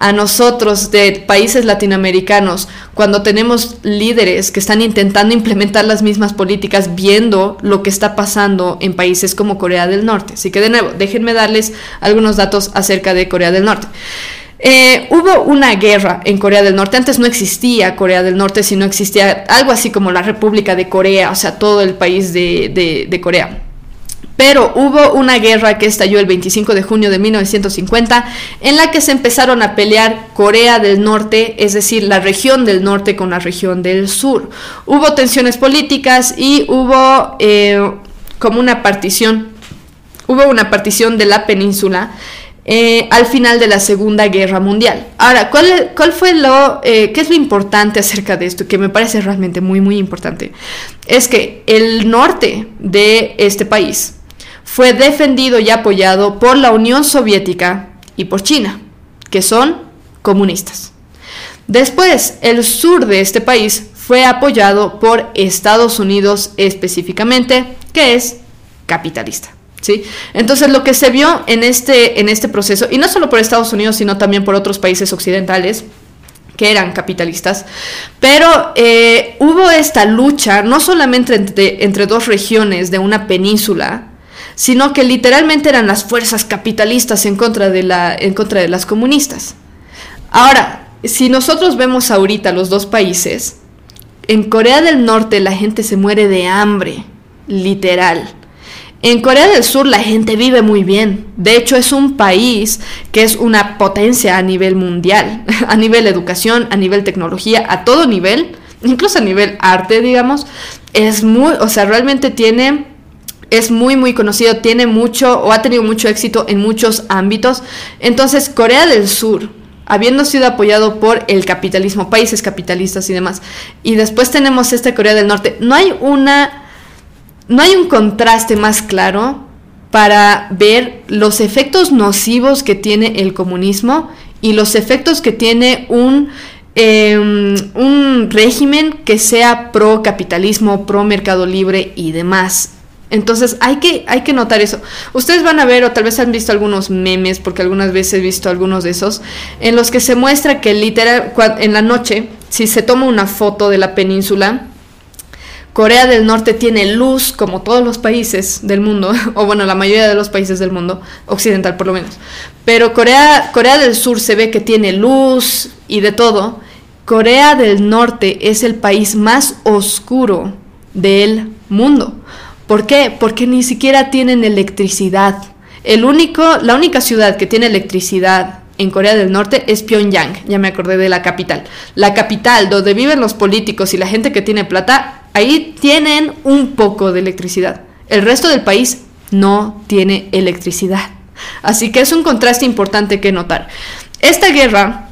a nosotros de países latinoamericanos, cuando tenemos líderes que están intentando implementar las mismas políticas, viendo lo que está pasando en países como Corea del Norte. Así que de nuevo, déjenme darles algunos datos acerca de Corea del Norte. Eh, hubo una guerra en Corea del Norte. Antes no existía Corea del Norte, sino existía algo así como la República de Corea, o sea, todo el país de, Corea. Pero hubo una guerra que estalló el 25 de junio de 1950 en la que se empezaron a pelear Corea del Norte, es decir, la región del norte con la región del sur. Hubo tensiones políticas y hubo eh, como una partición, hubo una partición de la península eh, al final de la Segunda Guerra Mundial. Ahora, ¿cuál, fue lo, eh, qué es lo importante acerca de esto? Que me parece realmente muy, muy importante. Es que el norte de este país fue defendido y apoyado por la Unión Soviética y por China, que son comunistas. Después, el sur de este país fue apoyado por Estados Unidos específicamente, que es capitalista. Entonces lo que se vio en este, en este proceso, y no solo por Estados Unidos, sino también por otros países occidentales, que eran capitalistas, pero eh, hubo esta lucha no solamente entre, entre dos regiones de una península, sino que literalmente eran las fuerzas capitalistas en contra de, la, en contra de las comunistas. Ahora, si nosotros vemos ahorita los dos países, en Corea del Norte la gente se muere de hambre, literal. En Corea del Sur la gente vive muy bien. De hecho, es un país que es una potencia a nivel mundial, [LAUGHS] a nivel educación, a nivel tecnología, a todo nivel. incluso a nivel arte, digamos, es muy, o sea, realmente tiene es muy muy conocido, tiene mucho o ha tenido mucho éxito en muchos ámbitos. Entonces, Corea del Sur, habiendo sido apoyado por el capitalismo, países capitalistas y demás, y después tenemos este Corea del Norte, no hay una no hay un contraste más claro para ver los efectos nocivos que tiene el comunismo y los efectos que tiene un Em, un régimen que sea pro capitalismo, pro mercado libre y demás. Entonces hay que, hay que notar eso. Ustedes van a ver, o tal vez han visto algunos memes, porque algunas veces he visto algunos de esos, en los que se muestra que literal, en la noche, si se toma una foto de la península, Corea del Norte tiene luz como todos los países del mundo, [LAUGHS] o bueno, la mayoría de los países del mundo, occidental por lo menos. Pero Corea, Corea del Sur se ve que tiene luz y de todo. Corea del Norte es el país más oscuro del mundo. ¿Por qué? Porque ni siquiera tienen electricidad. El único, la única ciudad que tiene electricidad en Corea del Norte es Pyongyang, ya me acordé de la capital. La capital donde viven los políticos y la gente que tiene plata ahí tienen un poco de electricidad. El resto del país no tiene electricidad. Así que es un contraste importante que notar. Esta guerra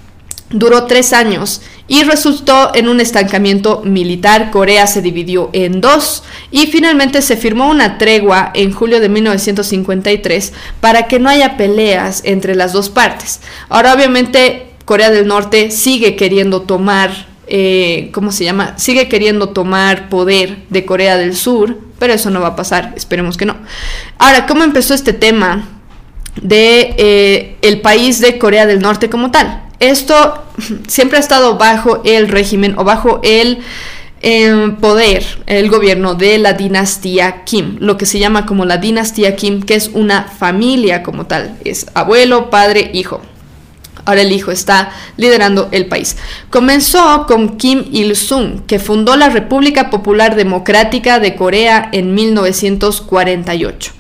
duró tres años y resultó en un estancamiento militar. Corea se dividió en dos y finalmente se firmó una tregua en julio de 1953 para que no haya peleas entre las dos partes. Ahora obviamente Corea del Norte sigue queriendo tomar eh, ¿cómo se llama? Sigue queriendo tomar poder de Corea del Sur, pero eso no va a pasar, esperemos que no. Ahora, ¿cómo empezó este tema de eh, el país de Corea del Norte como tal? Esto [LAUGHS] siempre ha estado bajo el régimen o bajo el em, poder, el gobierno de la dinastía Kim, lo que se llama como la dinastía Kim, que es una familia como tal, es abuelo, padre, hijo. Ahora el hijo está liderando el país. Comenzó con Kim Il-sung, que fundó la República Popular Democrática de Corea en 1948.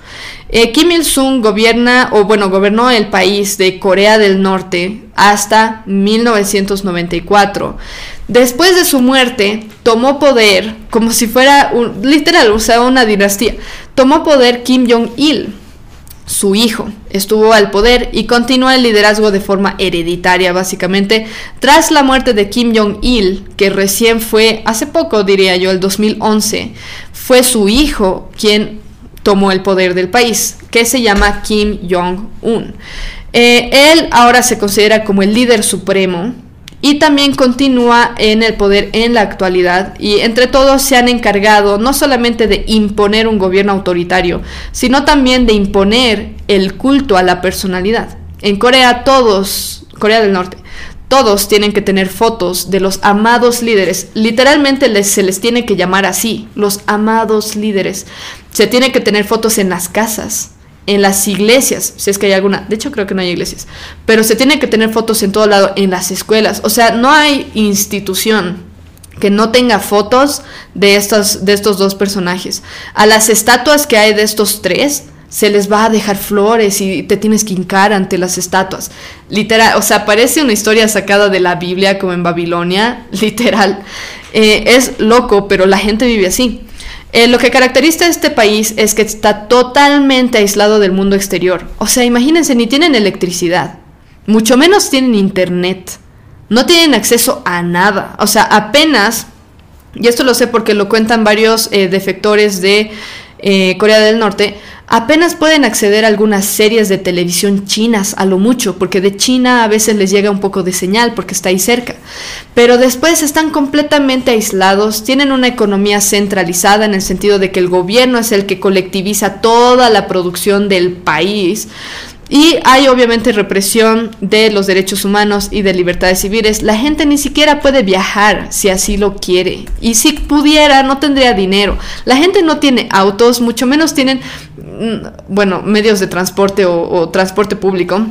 Eh, Kim Il-sung gobierna, o bueno, gobernó el país de Corea del Norte hasta 1994. Después de su muerte, tomó poder como si fuera un, literal, o sea, una dinastía. Tomó poder Kim Jong-il, su hijo estuvo al poder y continuó el liderazgo de forma hereditaria, básicamente, tras la muerte de Kim Jong-il, que recién fue, hace poco diría yo, el 2011, fue su hijo quien tomó el poder del país, que se llama Kim Jong-un. Eh, él ahora se considera como el líder supremo y también continúa en el poder en la actualidad y entre todos se han encargado no solamente de imponer un gobierno autoritario, sino también de imponer el culto a la personalidad. En Corea todos, Corea del Norte, todos tienen que tener fotos de los amados líderes. Literalmente les, se les tiene que llamar así, los amados líderes. Se tiene que tener fotos en las casas en las iglesias, si es que hay alguna, de hecho creo que no hay iglesias, pero se tiene que tener fotos en todo lado, en las escuelas, o sea, no hay institución que no tenga fotos de estos, de estos dos personajes. A las estatuas que hay de estos tres, se les va a dejar flores y te tienes que hincar ante las estatuas. Literal, o sea, parece una historia sacada de la Biblia como en Babilonia, [LAUGHS] literal. Eh, es loco, pero la gente vive así. Eh, lo que caracteriza a este país es que está totalmente aislado del mundo exterior. O sea, imagínense, ni tienen electricidad, mucho menos tienen internet, no tienen acceso a nada. O sea, apenas, y esto lo sé porque lo cuentan varios eh, defectores de eh, Corea del Norte, apenas pueden acceder a algunas series de televisión chinas, a lo mucho, porque de China a veces les llega un poco de señal porque está ahí cerca. Pero después están completamente aislados, tienen una economía centralizada en el sentido de que el gobierno es el que colectiviza toda la producción del país. Y hay obviamente represión de los derechos humanos y de libertades civiles. La gente ni siquiera puede viajar si así lo quiere. Y si pudiera, no tendría dinero. La gente no tiene autos, mucho menos tienen, bueno, medios de transporte o, o transporte público.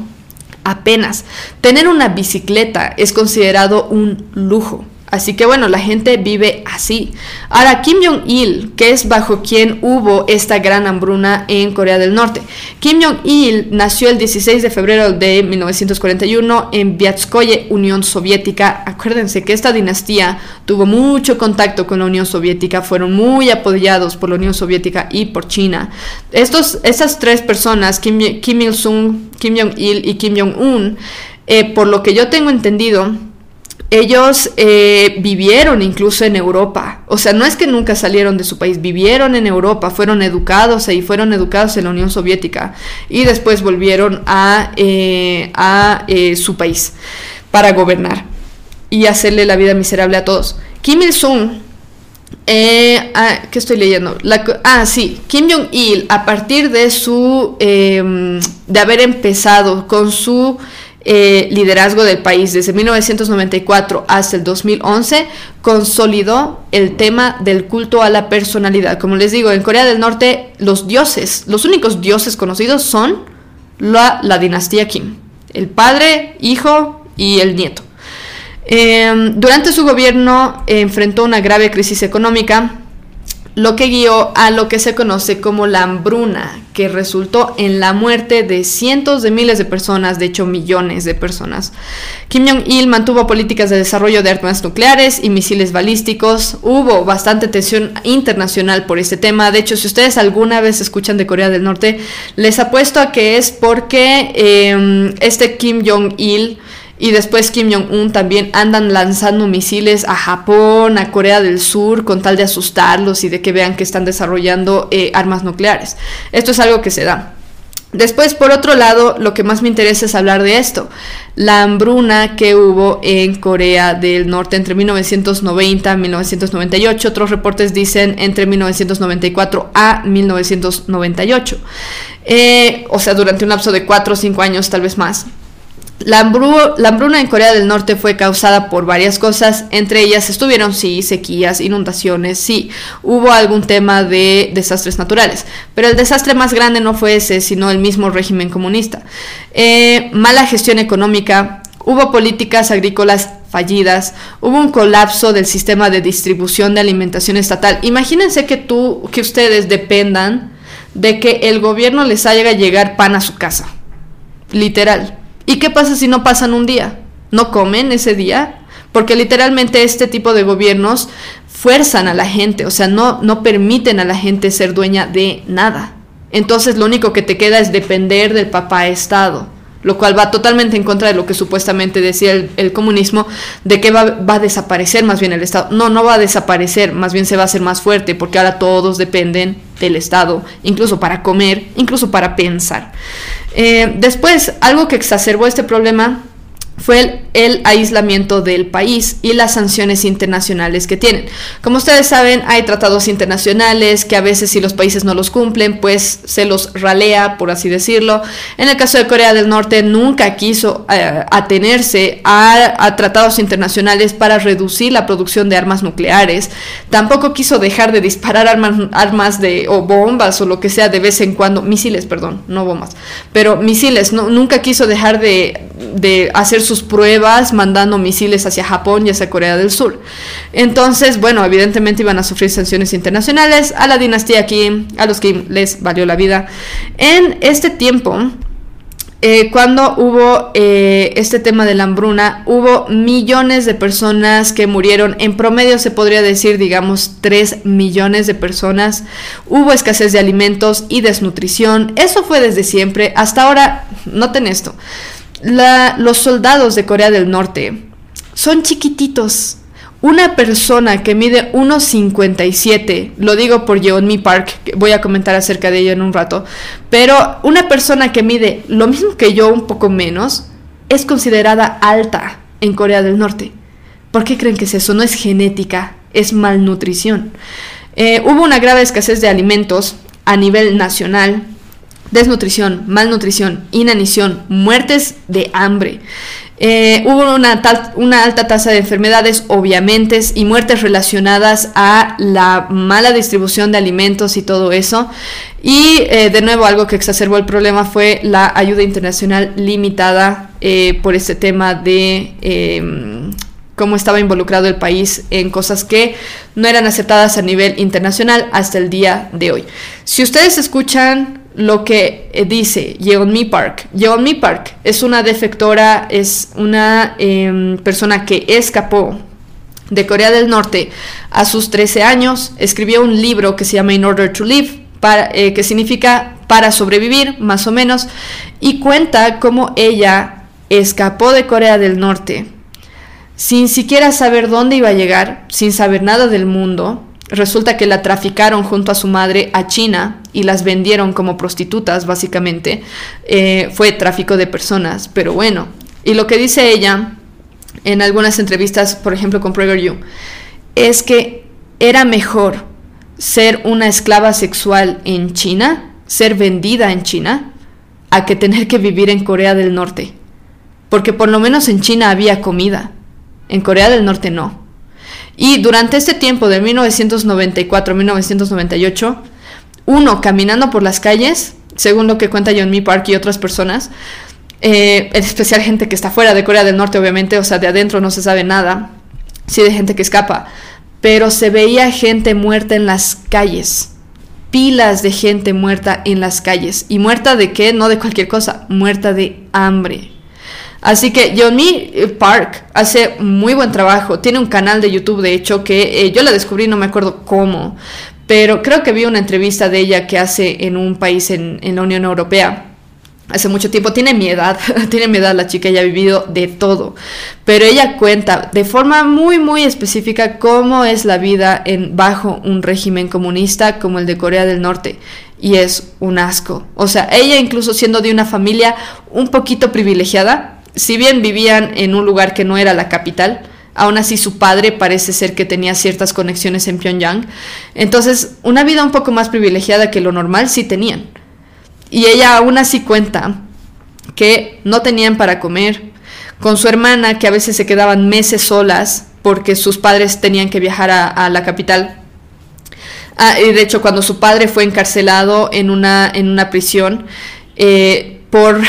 Apenas. Tener una bicicleta es considerado un lujo. Así que bueno, la gente vive así. Ahora, Kim Jong-il, que es bajo quien hubo esta gran hambruna en Corea del Norte. Kim Jong-il nació el 16 de febrero de 1941 en Viatskoye, Unión Soviética. Acuérdense que esta dinastía tuvo mucho contacto con la Unión Soviética, fueron muy apoyados por la Unión Soviética y por China. Estos, estas tres personas, Kim, Il-sung, Kim Jong-il y Kim Jong-un, eh, por lo que yo tengo entendido, ellos eh, vivieron incluso en Europa. O sea, no es que nunca salieron de su país, vivieron en Europa, fueron educados y fueron educados en la Unión Soviética y después volvieron a, eh, a eh, su país para gobernar y hacerle la vida miserable a todos. Kim Il-sung, ah, ¿qué estoy leyendo? ah, sí, Kim Jong-il, a partir de su, em, de haber empezado con su eh, liderazgo del país desde 1994 hasta el 2011, consolidó el tema del culto a la personalidad. Como les digo, en Corea del Norte los dioses, los únicos dioses conocidos son la, dinastía Kim, el padre, hijo y el nieto. Em, durante su gobierno enfrentó una grave crisis económica lo que guió a lo que se conoce como la hambruna, que resultó en la muerte de cientos de miles de personas, de hecho millones de personas. Kim Jong-il mantuvo políticas de desarrollo de armas nucleares y misiles balísticos. Hubo bastante tensión internacional por este tema. De hecho, si ustedes alguna vez escuchan de Corea del Norte, les apuesto a que es porque em, este Kim Jong-il y después Kim Jong-un también andan lanzando misiles a Japón, a Corea del Sur, con tal de asustarlos y de que vean que están desarrollando eh, armas nucleares. Esto es algo que se da. Después, por otro lado, lo que más me interesa es hablar de esto, la hambruna que hubo en Corea del Norte entre 1990 y 1998. Otros reportes dicen entre 1994 a 1998. Eh, o sea, durante un lapso de 4 o 5 años, tal vez más. La, hambruna en Corea del Norte fue causada por varias cosas, entre ellas estuvieron, sí, sequías, inundaciones, sí, hubo algún tema de desastres naturales, pero el desastre más grande no fue ese, sino el mismo régimen comunista. Eh, mala gestión económica, hubo políticas agrícolas fallidas, hubo un colapso del sistema de distribución de alimentación estatal. Imagínense que tú, que ustedes dependan de que el gobierno les haga llegar pan a su casa, literal. ¿Y qué pasa si no pasan un día? ¿No comen ese día? Porque literalmente este tipo de gobiernos fuerzan a la gente, o sea, no, no permiten a la gente ser dueña de nada. Entonces lo único que te queda es depender del papá Estado, lo cual va totalmente en contra de lo que supuestamente decía el, comunismo, de que va, va, a desaparecer más bien el Estado. No, no va a desaparecer, más bien se va a hacer más fuerte, porque ahora todos dependen del Estado, incluso para comer, incluso para pensar. Eh, después, algo que exacerbó este problema fue el, aislamiento del país y las sanciones internacionales que tienen. Como ustedes saben, hay tratados internacionales que a veces si los países no los cumplen, pues se los ralea, por así decirlo. En el caso de Corea del Norte, nunca quiso eh, atenerse a, tratados internacionales para reducir la producción de armas nucleares. Tampoco quiso dejar de disparar armas, armas de, o bombas o lo que sea de vez en cuando, misiles, perdón, no bombas, pero misiles, nunca quiso dejar de, de hacer sus pruebas mandando misiles hacia Japón y hacia Corea del Sur. Entonces, bueno, evidentemente iban a sufrir sanciones internacionales. A la dinastía Kim, a los Kim les valió la vida. En este tiempo, eh, cuando hubo eh, este tema de la hambruna, hubo millones de personas que murieron. En promedio se podría decir, digamos, 3 millones de personas. Hubo escasez de alimentos y desnutrición. Eso fue desde siempre. Hasta ahora, noten esto los soldados de Corea del Norte son chiquititos. Una persona que mide 1,57, lo digo por Yeonmi Park, voy a comentar acerca de ello en un rato, pero una persona que mide lo mismo que yo, un poco menos, es considerada alta en Corea del Norte. ¿Por qué creen que es eso? No es genética, es malnutrición. Eh, hubo una grave escasez de alimentos a nivel nacional desnutrición, malnutrición, inanición, muertes de hambre. Eh, hubo una, alta tasa de enfermedades, obviamente, y muertes relacionadas a la mala distribución de alimentos y todo eso. Y eh, de nuevo, algo que exacerbó el problema fue la ayuda internacional limitada eh, por este tema de em, cómo estaba involucrado el país en cosas que no eran aceptadas a nivel internacional hasta el día de hoy. Si ustedes escuchan lo que eh, dice Yeonmi Park, Yeonmi Park es una defectora, es una em, persona que escapó de Corea del Norte a sus 13 años, escribió un libro que se llama In Order to Live, eh, que significa para sobrevivir, más o menos, y cuenta cómo ella escapó de Corea del Norte sin siquiera saber dónde iba a llegar, sin saber nada del mundo. Resulta que la traficaron junto a su madre a China y las vendieron como prostitutas, básicamente. Eh, fue tráfico de personas, pero bueno. Y lo que dice ella en algunas entrevistas, por ejemplo con You, es que era mejor ser una esclava sexual en China, ser vendida en China, a que tener que vivir en Corea del Norte. Porque por lo menos en China había comida, en Corea del Norte no. Y durante este tiempo de 1994 1998, uno caminando por las calles, según lo que cuenta John Mi Park y otras personas, eh, en especial gente que está fuera de Corea del Norte, obviamente, o sea, de adentro no se sabe nada, sí de gente que escapa, pero se veía gente muerta en las calles, pilas de gente muerta en las calles. ¿Y muerta de qué? No de cualquier cosa, muerta de hambre. Así que Johnny Park hace muy buen trabajo. Tiene un canal de YouTube, de hecho, que eh, yo la descubrí, no me acuerdo cómo, pero creo que vi una entrevista de ella que hace en un país en, en la Unión Europea hace mucho tiempo, tiene mi edad, [LAUGHS] tiene mi edad la chica, ella ha vivido de todo, pero ella cuenta de forma muy muy específica cómo es la vida en bajo un régimen comunista como el de Corea del Norte y es un asco. O sea, ella incluso siendo de una familia un poquito privilegiada, si bien vivían en un lugar que no era la capital, aún así su padre parece ser que tenía ciertas conexiones en Pyongyang. Entonces, una vida un poco más privilegiada que lo normal sí tenían. Y ella aún así cuenta que no tenían para comer, con su hermana que a veces se quedaban meses solas porque sus padres tenían que viajar a, la capital. Ah, y de hecho, cuando su padre fue encarcelado en una, en una prisión eh, por...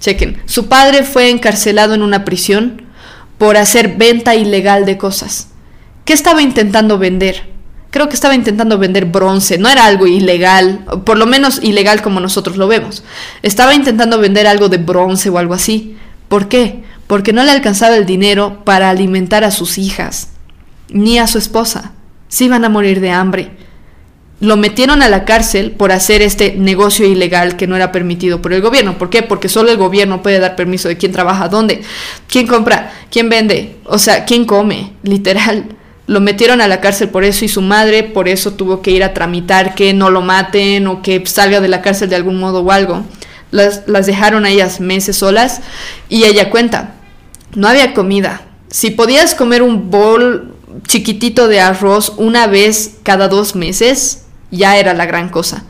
Chequen, su padre fue encarcelado en una prisión por hacer venta ilegal de cosas. ¿Qué estaba intentando vender? creo que estaba intentando vender bronce, no era algo ilegal, por lo menos ilegal como nosotros lo vemos. Estaba intentando vender algo de bronce o algo así. ¿Por qué? Porque no le alcanzaba el dinero para alimentar a sus hijas, ni a su esposa. Se iban a morir de hambre. Lo metieron a la cárcel por hacer este negocio ilegal que no era permitido por el gobierno. ¿Por qué? Porque solo el gobierno puede dar permiso de quién trabaja, dónde, quién compra, quién vende, o sea, quién come, literal. Lo metieron a la cárcel por eso y su madre por eso tuvo que ir a tramitar que no lo maten o que salga de la cárcel de algún modo o algo. Las, las dejaron a ellas meses solas y ella cuenta, no había comida. Si podías comer un bol chiquitito de arroz una vez cada dos meses, ya era la gran cosa.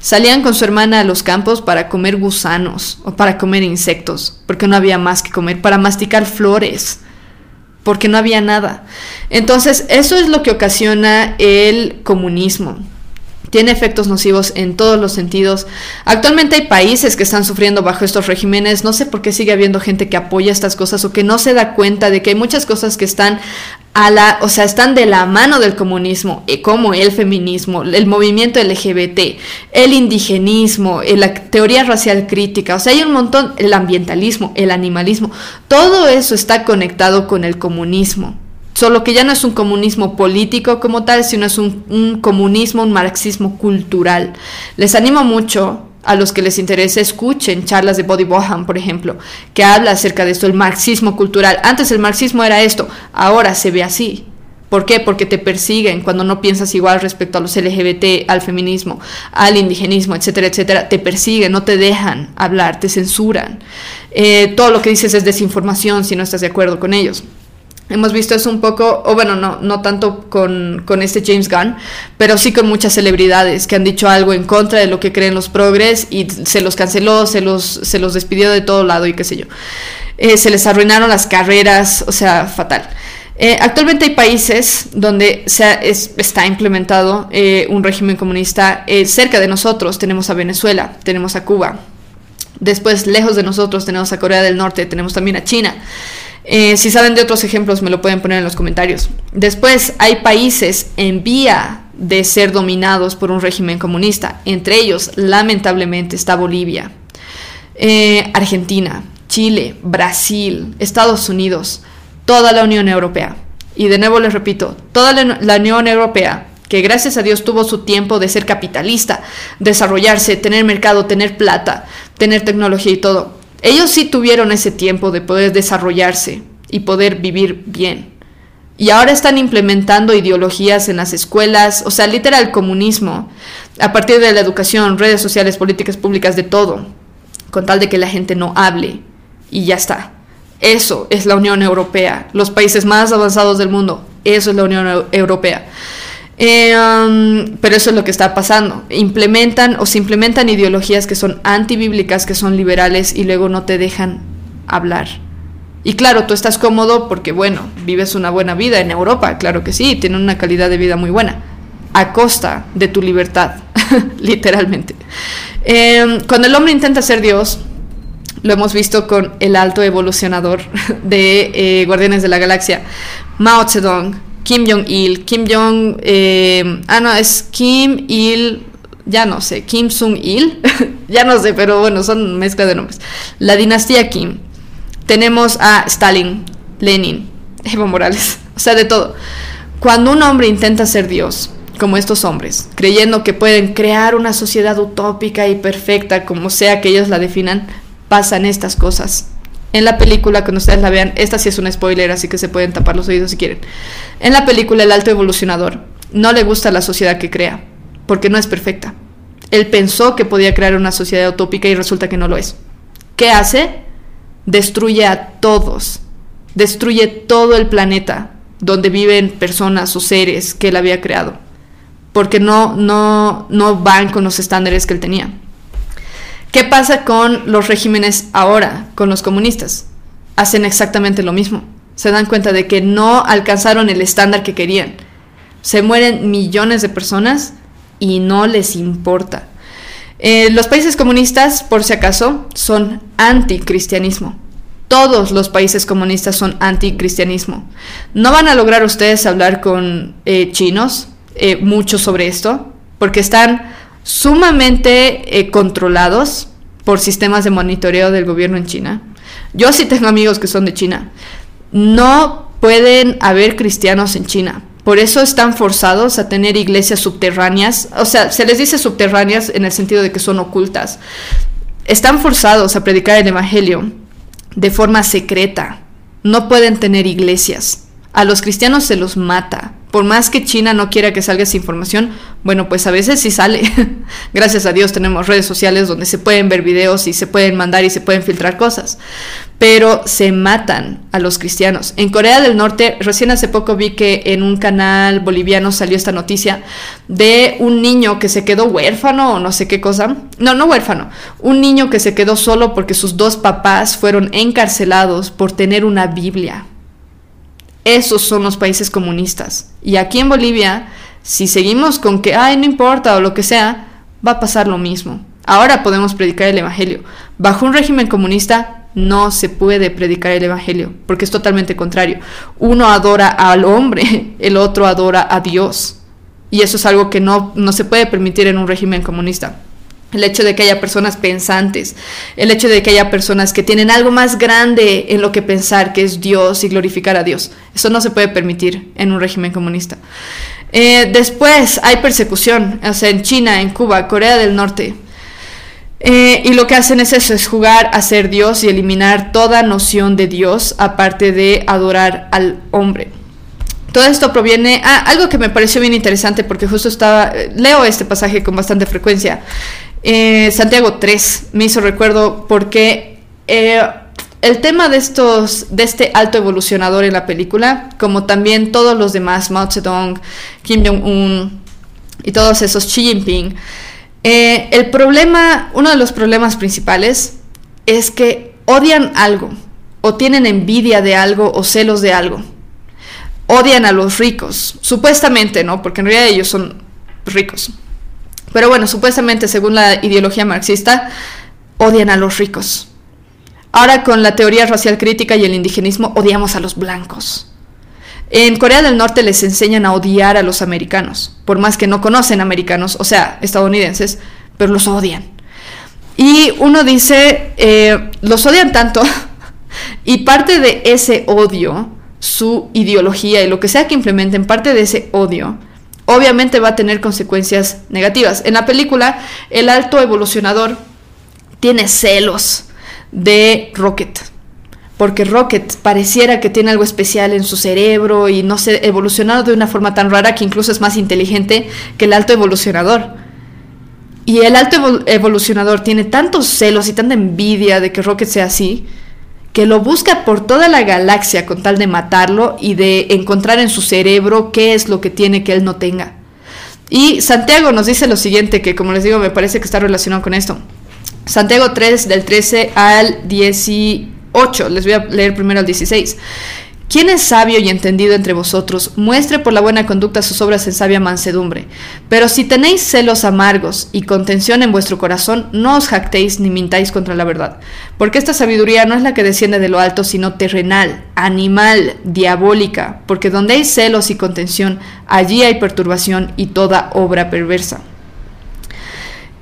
Salían con su hermana a los campos para comer gusanos o para comer insectos, porque no había más que comer, para masticar flores porque no había nada. Entonces, eso es lo que ocasiona el comunismo. Tiene efectos nocivos en todos los sentidos. Actualmente hay países que están sufriendo bajo estos regímenes. No sé por qué sigue habiendo gente que apoya estas cosas o que no se da cuenta de que hay muchas cosas que están a la, o sea, están de la mano del comunismo, eh, como el feminismo, el movimiento LGBT, el indigenismo, eh, la teoría racial crítica, o sea, hay un montón, el ambientalismo, el animalismo, todo eso está conectado con el comunismo. Solo que ya no es un comunismo político como tal, sino es un, un comunismo, un marxismo cultural. Les animo mucho a los que les interese, escuchen charlas de Body Bohan, por ejemplo, que habla acerca de esto, el marxismo cultural. Antes el marxismo era esto, ahora se ve así. ¿Por qué? Porque te persiguen cuando no piensas igual respecto a los LGBT, al feminismo, al indigenismo, etcétera, etcétera. Te persiguen, no te dejan hablar, te censuran. Eh, todo lo que dices es desinformación si no estás de acuerdo con ellos. Hemos visto eso un poco, o bueno, no, no tanto con, con, este James Gunn, pero sí con muchas celebridades que han dicho algo en contra de lo que creen los progres y se los canceló, se los, se los despidió de todo lado y qué sé yo. Eh, se les arruinaron las carreras, o sea, fatal. Eh, actualmente hay países donde se está implementado eh, un régimen comunista cerca de nosotros. Tenemos a Venezuela, tenemos a Cuba. Después, lejos de nosotros, tenemos a Corea del Norte, tenemos también a China. Eh, si saben de otros ejemplos, me lo pueden poner en los comentarios. Después, hay países en vía de ser dominados por un régimen comunista. Entre ellos, lamentablemente, está Bolivia, eh, Argentina, Chile, Brasil, Estados Unidos, toda la Unión Europea. Y de nuevo les repito, toda la Unión Europea, que gracias a Dios tuvo su tiempo de ser capitalista, desarrollarse, tener mercado, tener plata, tener tecnología y todo. Ellos sí tuvieron ese tiempo de poder desarrollarse y poder vivir bien. Y ahora están implementando ideologías en las escuelas, o sea, literal comunismo, a partir de la educación, redes sociales, políticas públicas, de todo, con tal de que la gente no hable. Y ya está. Eso es la Unión Europea, los países más avanzados del mundo, eso es la Unión Europea. Eh, um, pero eso es lo que está pasando. Implementan o se implementan ideologías que son antibíblicas, que son liberales y luego no te dejan hablar. Y claro, tú estás cómodo porque, bueno, vives una buena vida en Europa, claro que sí, tienen una calidad de vida muy buena, a costa de tu libertad, [LAUGHS] literalmente. Eh, cuando el hombre intenta ser Dios, lo hemos visto con el alto evolucionador [LAUGHS] de eh, Guardianes de la Galaxia, Mao Zedong, Kim Jong-il, Kim Jong... Eh, ah, no, es Kim Il... Ya no sé, Kim Sung-il, [LAUGHS] ya no sé, pero bueno, son mezcla de nombres. La dinastía Kim. Tenemos a Stalin, Lenin, [LAUGHS] Evo Morales, o sea, de todo. Cuando un hombre intenta ser Dios, como estos hombres, creyendo que pueden crear una sociedad utópica y perfecta, como sea que ellos la definan, pasan estas cosas en la película, cuando ustedes la vean, esta sí es un spoiler, así que se pueden tapar los oídos si quieren. En la película, el alto evolucionador no le gusta la sociedad que crea, porque no es perfecta. Él pensó que podía crear una sociedad utópica y resulta que no lo es. ¿Qué hace? Destruye a todos. Destruye todo el planeta donde viven personas o seres que él había creado. Porque no, no, no van con los estándares que él tenía. ¿Qué pasa con los regímenes ahora, con los comunistas? Hacen exactamente lo mismo. Se dan cuenta de que no alcanzaron el estándar que querían. Se mueren millones de personas y no les importa. Eh, los países comunistas, por si acaso, son anticristianismo. Todos los países comunistas son anticristianismo. No van a lograr ustedes hablar con eh, chinos eh, mucho sobre esto, porque están sumamente eh, controlados por sistemas de monitoreo del gobierno en China. Yo sí tengo amigos que son de China. No pueden haber cristianos en China. Por eso están forzados a tener iglesias subterráneas. O sea, se les dice subterráneas en el sentido de que son ocultas. Están forzados a predicar el Evangelio de forma secreta. No pueden tener iglesias. A los cristianos se los mata por más que China no quiera que salga esa información, bueno, pues a veces sí sale. [LAUGHS] Gracias a Dios tenemos redes sociales donde se pueden ver videos y se pueden mandar y se pueden filtrar cosas. Pero se matan a los cristianos. En Corea del Norte, recién hace poco vi que en un canal boliviano salió esta noticia de un niño que se quedó huérfano o no sé qué cosa. No, no huérfano. Un niño que se quedó solo porque sus dos papás fueron encarcelados por tener una Biblia. Esos son los países comunistas. Y aquí en Bolivia, si seguimos con que, ay, no importa o lo que sea, va a pasar lo mismo. Ahora podemos predicar el Evangelio. Bajo un régimen comunista no se puede predicar el Evangelio, porque es totalmente contrario. Uno adora al hombre, [LAUGHS] el otro adora a Dios. Y eso es algo que no, no se puede permitir en un régimen comunista el hecho de que haya personas pensantes, el hecho de que haya personas que tienen algo más grande en lo que pensar, que es Dios y glorificar a Dios. Eso no se puede permitir en un régimen comunista. Eh, después hay persecución, o sea, en China, en Cuba, Corea del Norte. Eh, y lo que hacen es eso, es jugar a ser Dios y eliminar toda noción de Dios, aparte de adorar al hombre. Todo esto proviene, ah, algo que me pareció bien interesante porque justo estaba, eh, leo este pasaje con bastante frecuencia, eh, Santiago 3 me hizo recuerdo porque eh, el tema de estos, de este alto evolucionador en la película, como también todos los demás, Mao Zedong, Kim Jong-un y todos esos, Xi Jinping, eh, el problema, uno de los problemas principales es que odian algo, o tienen envidia de algo, o celos de algo. Odian a los ricos, supuestamente, ¿no? Porque en realidad ellos son ricos. Pero bueno, supuestamente según la ideología marxista, odian a los ricos. Ahora con la teoría racial crítica y el indigenismo odiamos a los blancos. En Corea del Norte les enseñan a odiar a los americanos, por más que no conocen americanos, o sea, estadounidenses, pero los odian. Y uno dice, eh, los odian tanto, [LAUGHS] y parte de ese odio, su ideología y lo que sea que implementen, parte de ese odio, obviamente va a tener consecuencias negativas. En la película, el alto evolucionador tiene celos de Rocket porque Rocket pareciera que tiene algo especial en su cerebro y no sé, evolucionado de una forma tan rara que incluso es más inteligente que el alto evolucionador. Y el alto evolucionador tiene tantos celos y tanta envidia de que Rocket sea así, que lo busca por toda la galaxia con tal de matarlo y de encontrar en su cerebro qué es lo que tiene que él no tenga. Y Santiago nos dice lo siguiente, que como les digo me parece que está relacionado con esto. Santiago 3 del 13 al 18 8. Les voy a leer primero el 16. ¿Quién es sabio y entendido entre vosotros? Muestre por la buena conducta sus obras en sabia mansedumbre. Pero si tenéis celos amargos y contención en vuestro corazón, no os jactéis ni mintáis contra la verdad. Porque esta sabiduría no es la que desciende de lo alto, sino terrenal, animal, diabólica. Porque donde hay celos y contención, allí hay perturbación y toda obra perversa.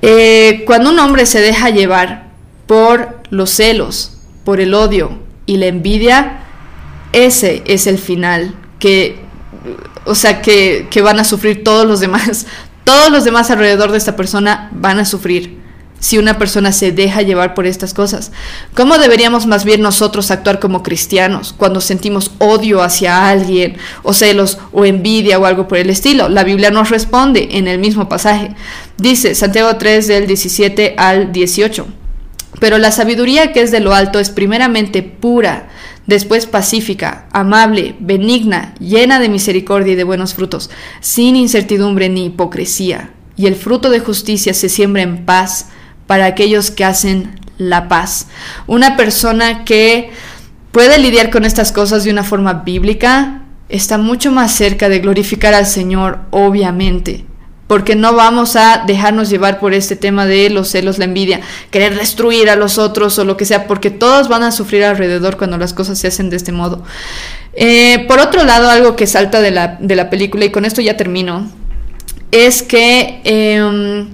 Eh, cuando un hombre se deja llevar por los celos, por el odio y la envidia, ese es el final que, o sea, que, que van a sufrir todos los demás. [LAUGHS] Todos los demás alrededor de esta persona van a sufrir si una persona se deja llevar por estas cosas. ¿Cómo deberíamos más bien nosotros actuar como cristianos cuando sentimos odio hacia alguien o celos o envidia o algo por el estilo? La Biblia nos responde en el mismo pasaje. Dice Santiago 3 del 17 al 18. Pero la sabiduría que es de lo alto es primeramente pura, después pacífica, amable, benigna, llena de misericordia y de buenos frutos, sin incertidumbre ni hipocresía. Y el fruto de justicia se siembra en paz para aquellos que hacen la paz. Una persona que puede lidiar con estas cosas de una forma bíblica está mucho más cerca de glorificar al Señor, obviamente porque no vamos a dejarnos llevar por este tema de los celos, la envidia, querer destruir a los otros o lo que sea, porque todos van a sufrir alrededor cuando las cosas se hacen de este modo. Eh, por otro lado, algo que salta de la, de la, película, y con esto ya termino, es que em,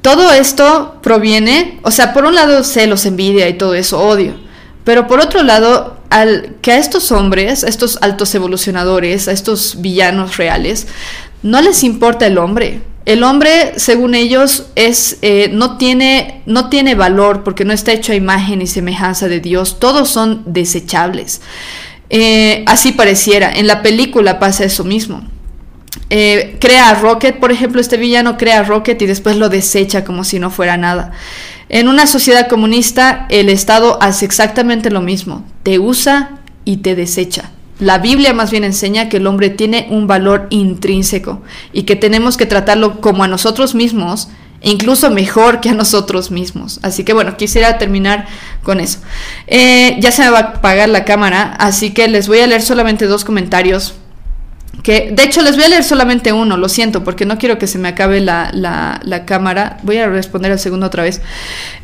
todo esto proviene, o sea, por un lado celos, envidia y todo eso, odio, pero por otro lado, al, que a estos hombres, a estos altos evolucionadores, a estos villanos reales, no les importa el hombre. El hombre, según ellos, es, eh, no, tiene, no tiene valor porque no está hecho a imagen y semejanza de Dios. Todos son desechables. Eh, así pareciera. En la película pasa eso mismo. Eh, crea a Rocket, por ejemplo, este villano crea a Rocket y después lo desecha como si no fuera nada. En una sociedad comunista, el Estado hace exactamente lo mismo. Te usa y te desecha. La Biblia más bien enseña que el hombre tiene un valor intrínseco y que tenemos que tratarlo como a nosotros mismos e incluso mejor que a nosotros mismos. Así que bueno, quisiera terminar con eso. Eh, ya se me va a apagar la cámara, así que les voy a leer solamente dos comentarios que de hecho les voy a leer solamente uno, lo siento, porque no quiero que se me acabe la, la, cámara. Voy a responder al segundo otra vez.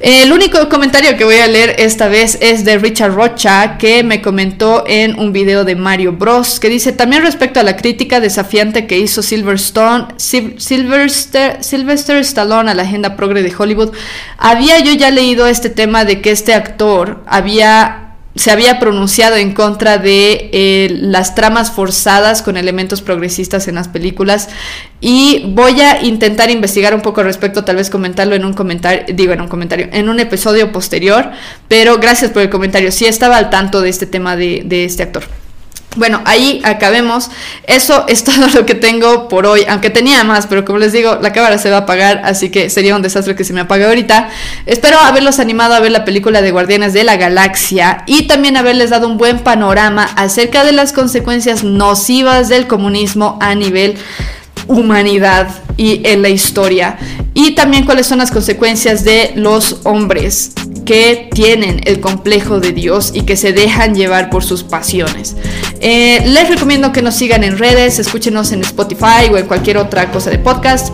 el único comentario que voy a leer esta vez es de Richard Rocha, que me comentó en un video de Mario Bros, que dice también respecto a la crítica desafiante que hizo Silverstone, Sylvester, Sylvester Stallone a la agenda progre de Hollywood. Había yo ya leído este tema de que este actor había se había pronunciado en contra de eh, las tramas forzadas con elementos progresistas en las películas y voy a intentar investigar un poco al respecto, tal vez comentarlo en un comentario, digo en un comentario, en un episodio posterior, pero gracias por el comentario, sí estaba al tanto de este tema de, de este actor. Bueno, ahí acabemos. Eso es todo lo que tengo por hoy, aunque tenía más, pero como les digo, la cámara se va a apagar, así que sería un desastre que se me apague ahorita. Espero haberlos animado a ver la película de Guardianes de la Galaxia y también haberles dado un buen panorama acerca de las consecuencias nocivas del comunismo a nivel humanidad y en la historia. Y también cuáles son las consecuencias de los hombres que tienen el complejo de Dios y que se dejan llevar por sus pasiones. Eh, les recomiendo que nos sigan en redes, escúchenos en Spotify o en cualquier otra cosa de podcast.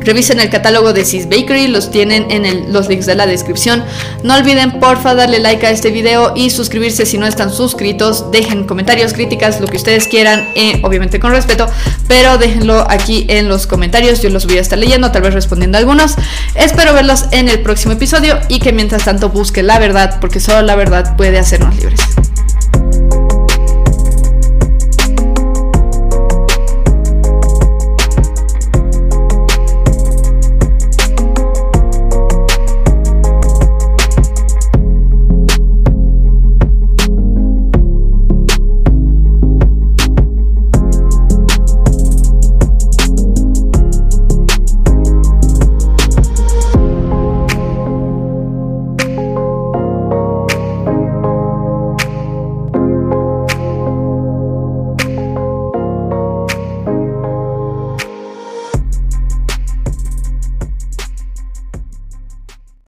Revisen el catálogo de Sis Bakery, los tienen en los links de la descripción. No olviden porfa darle like a este video y suscribirse si no están suscritos. Dejen comentarios, críticas, lo que ustedes quieran, eh, obviamente con respeto, pero déjenlo aquí en los comentarios. Yo los voy a estar leyendo, tal vez respondiendo a algunos. Espero verlos en el próximo episodio y que mientras tanto busquen la verdad, porque solo la verdad puede hacernos libres.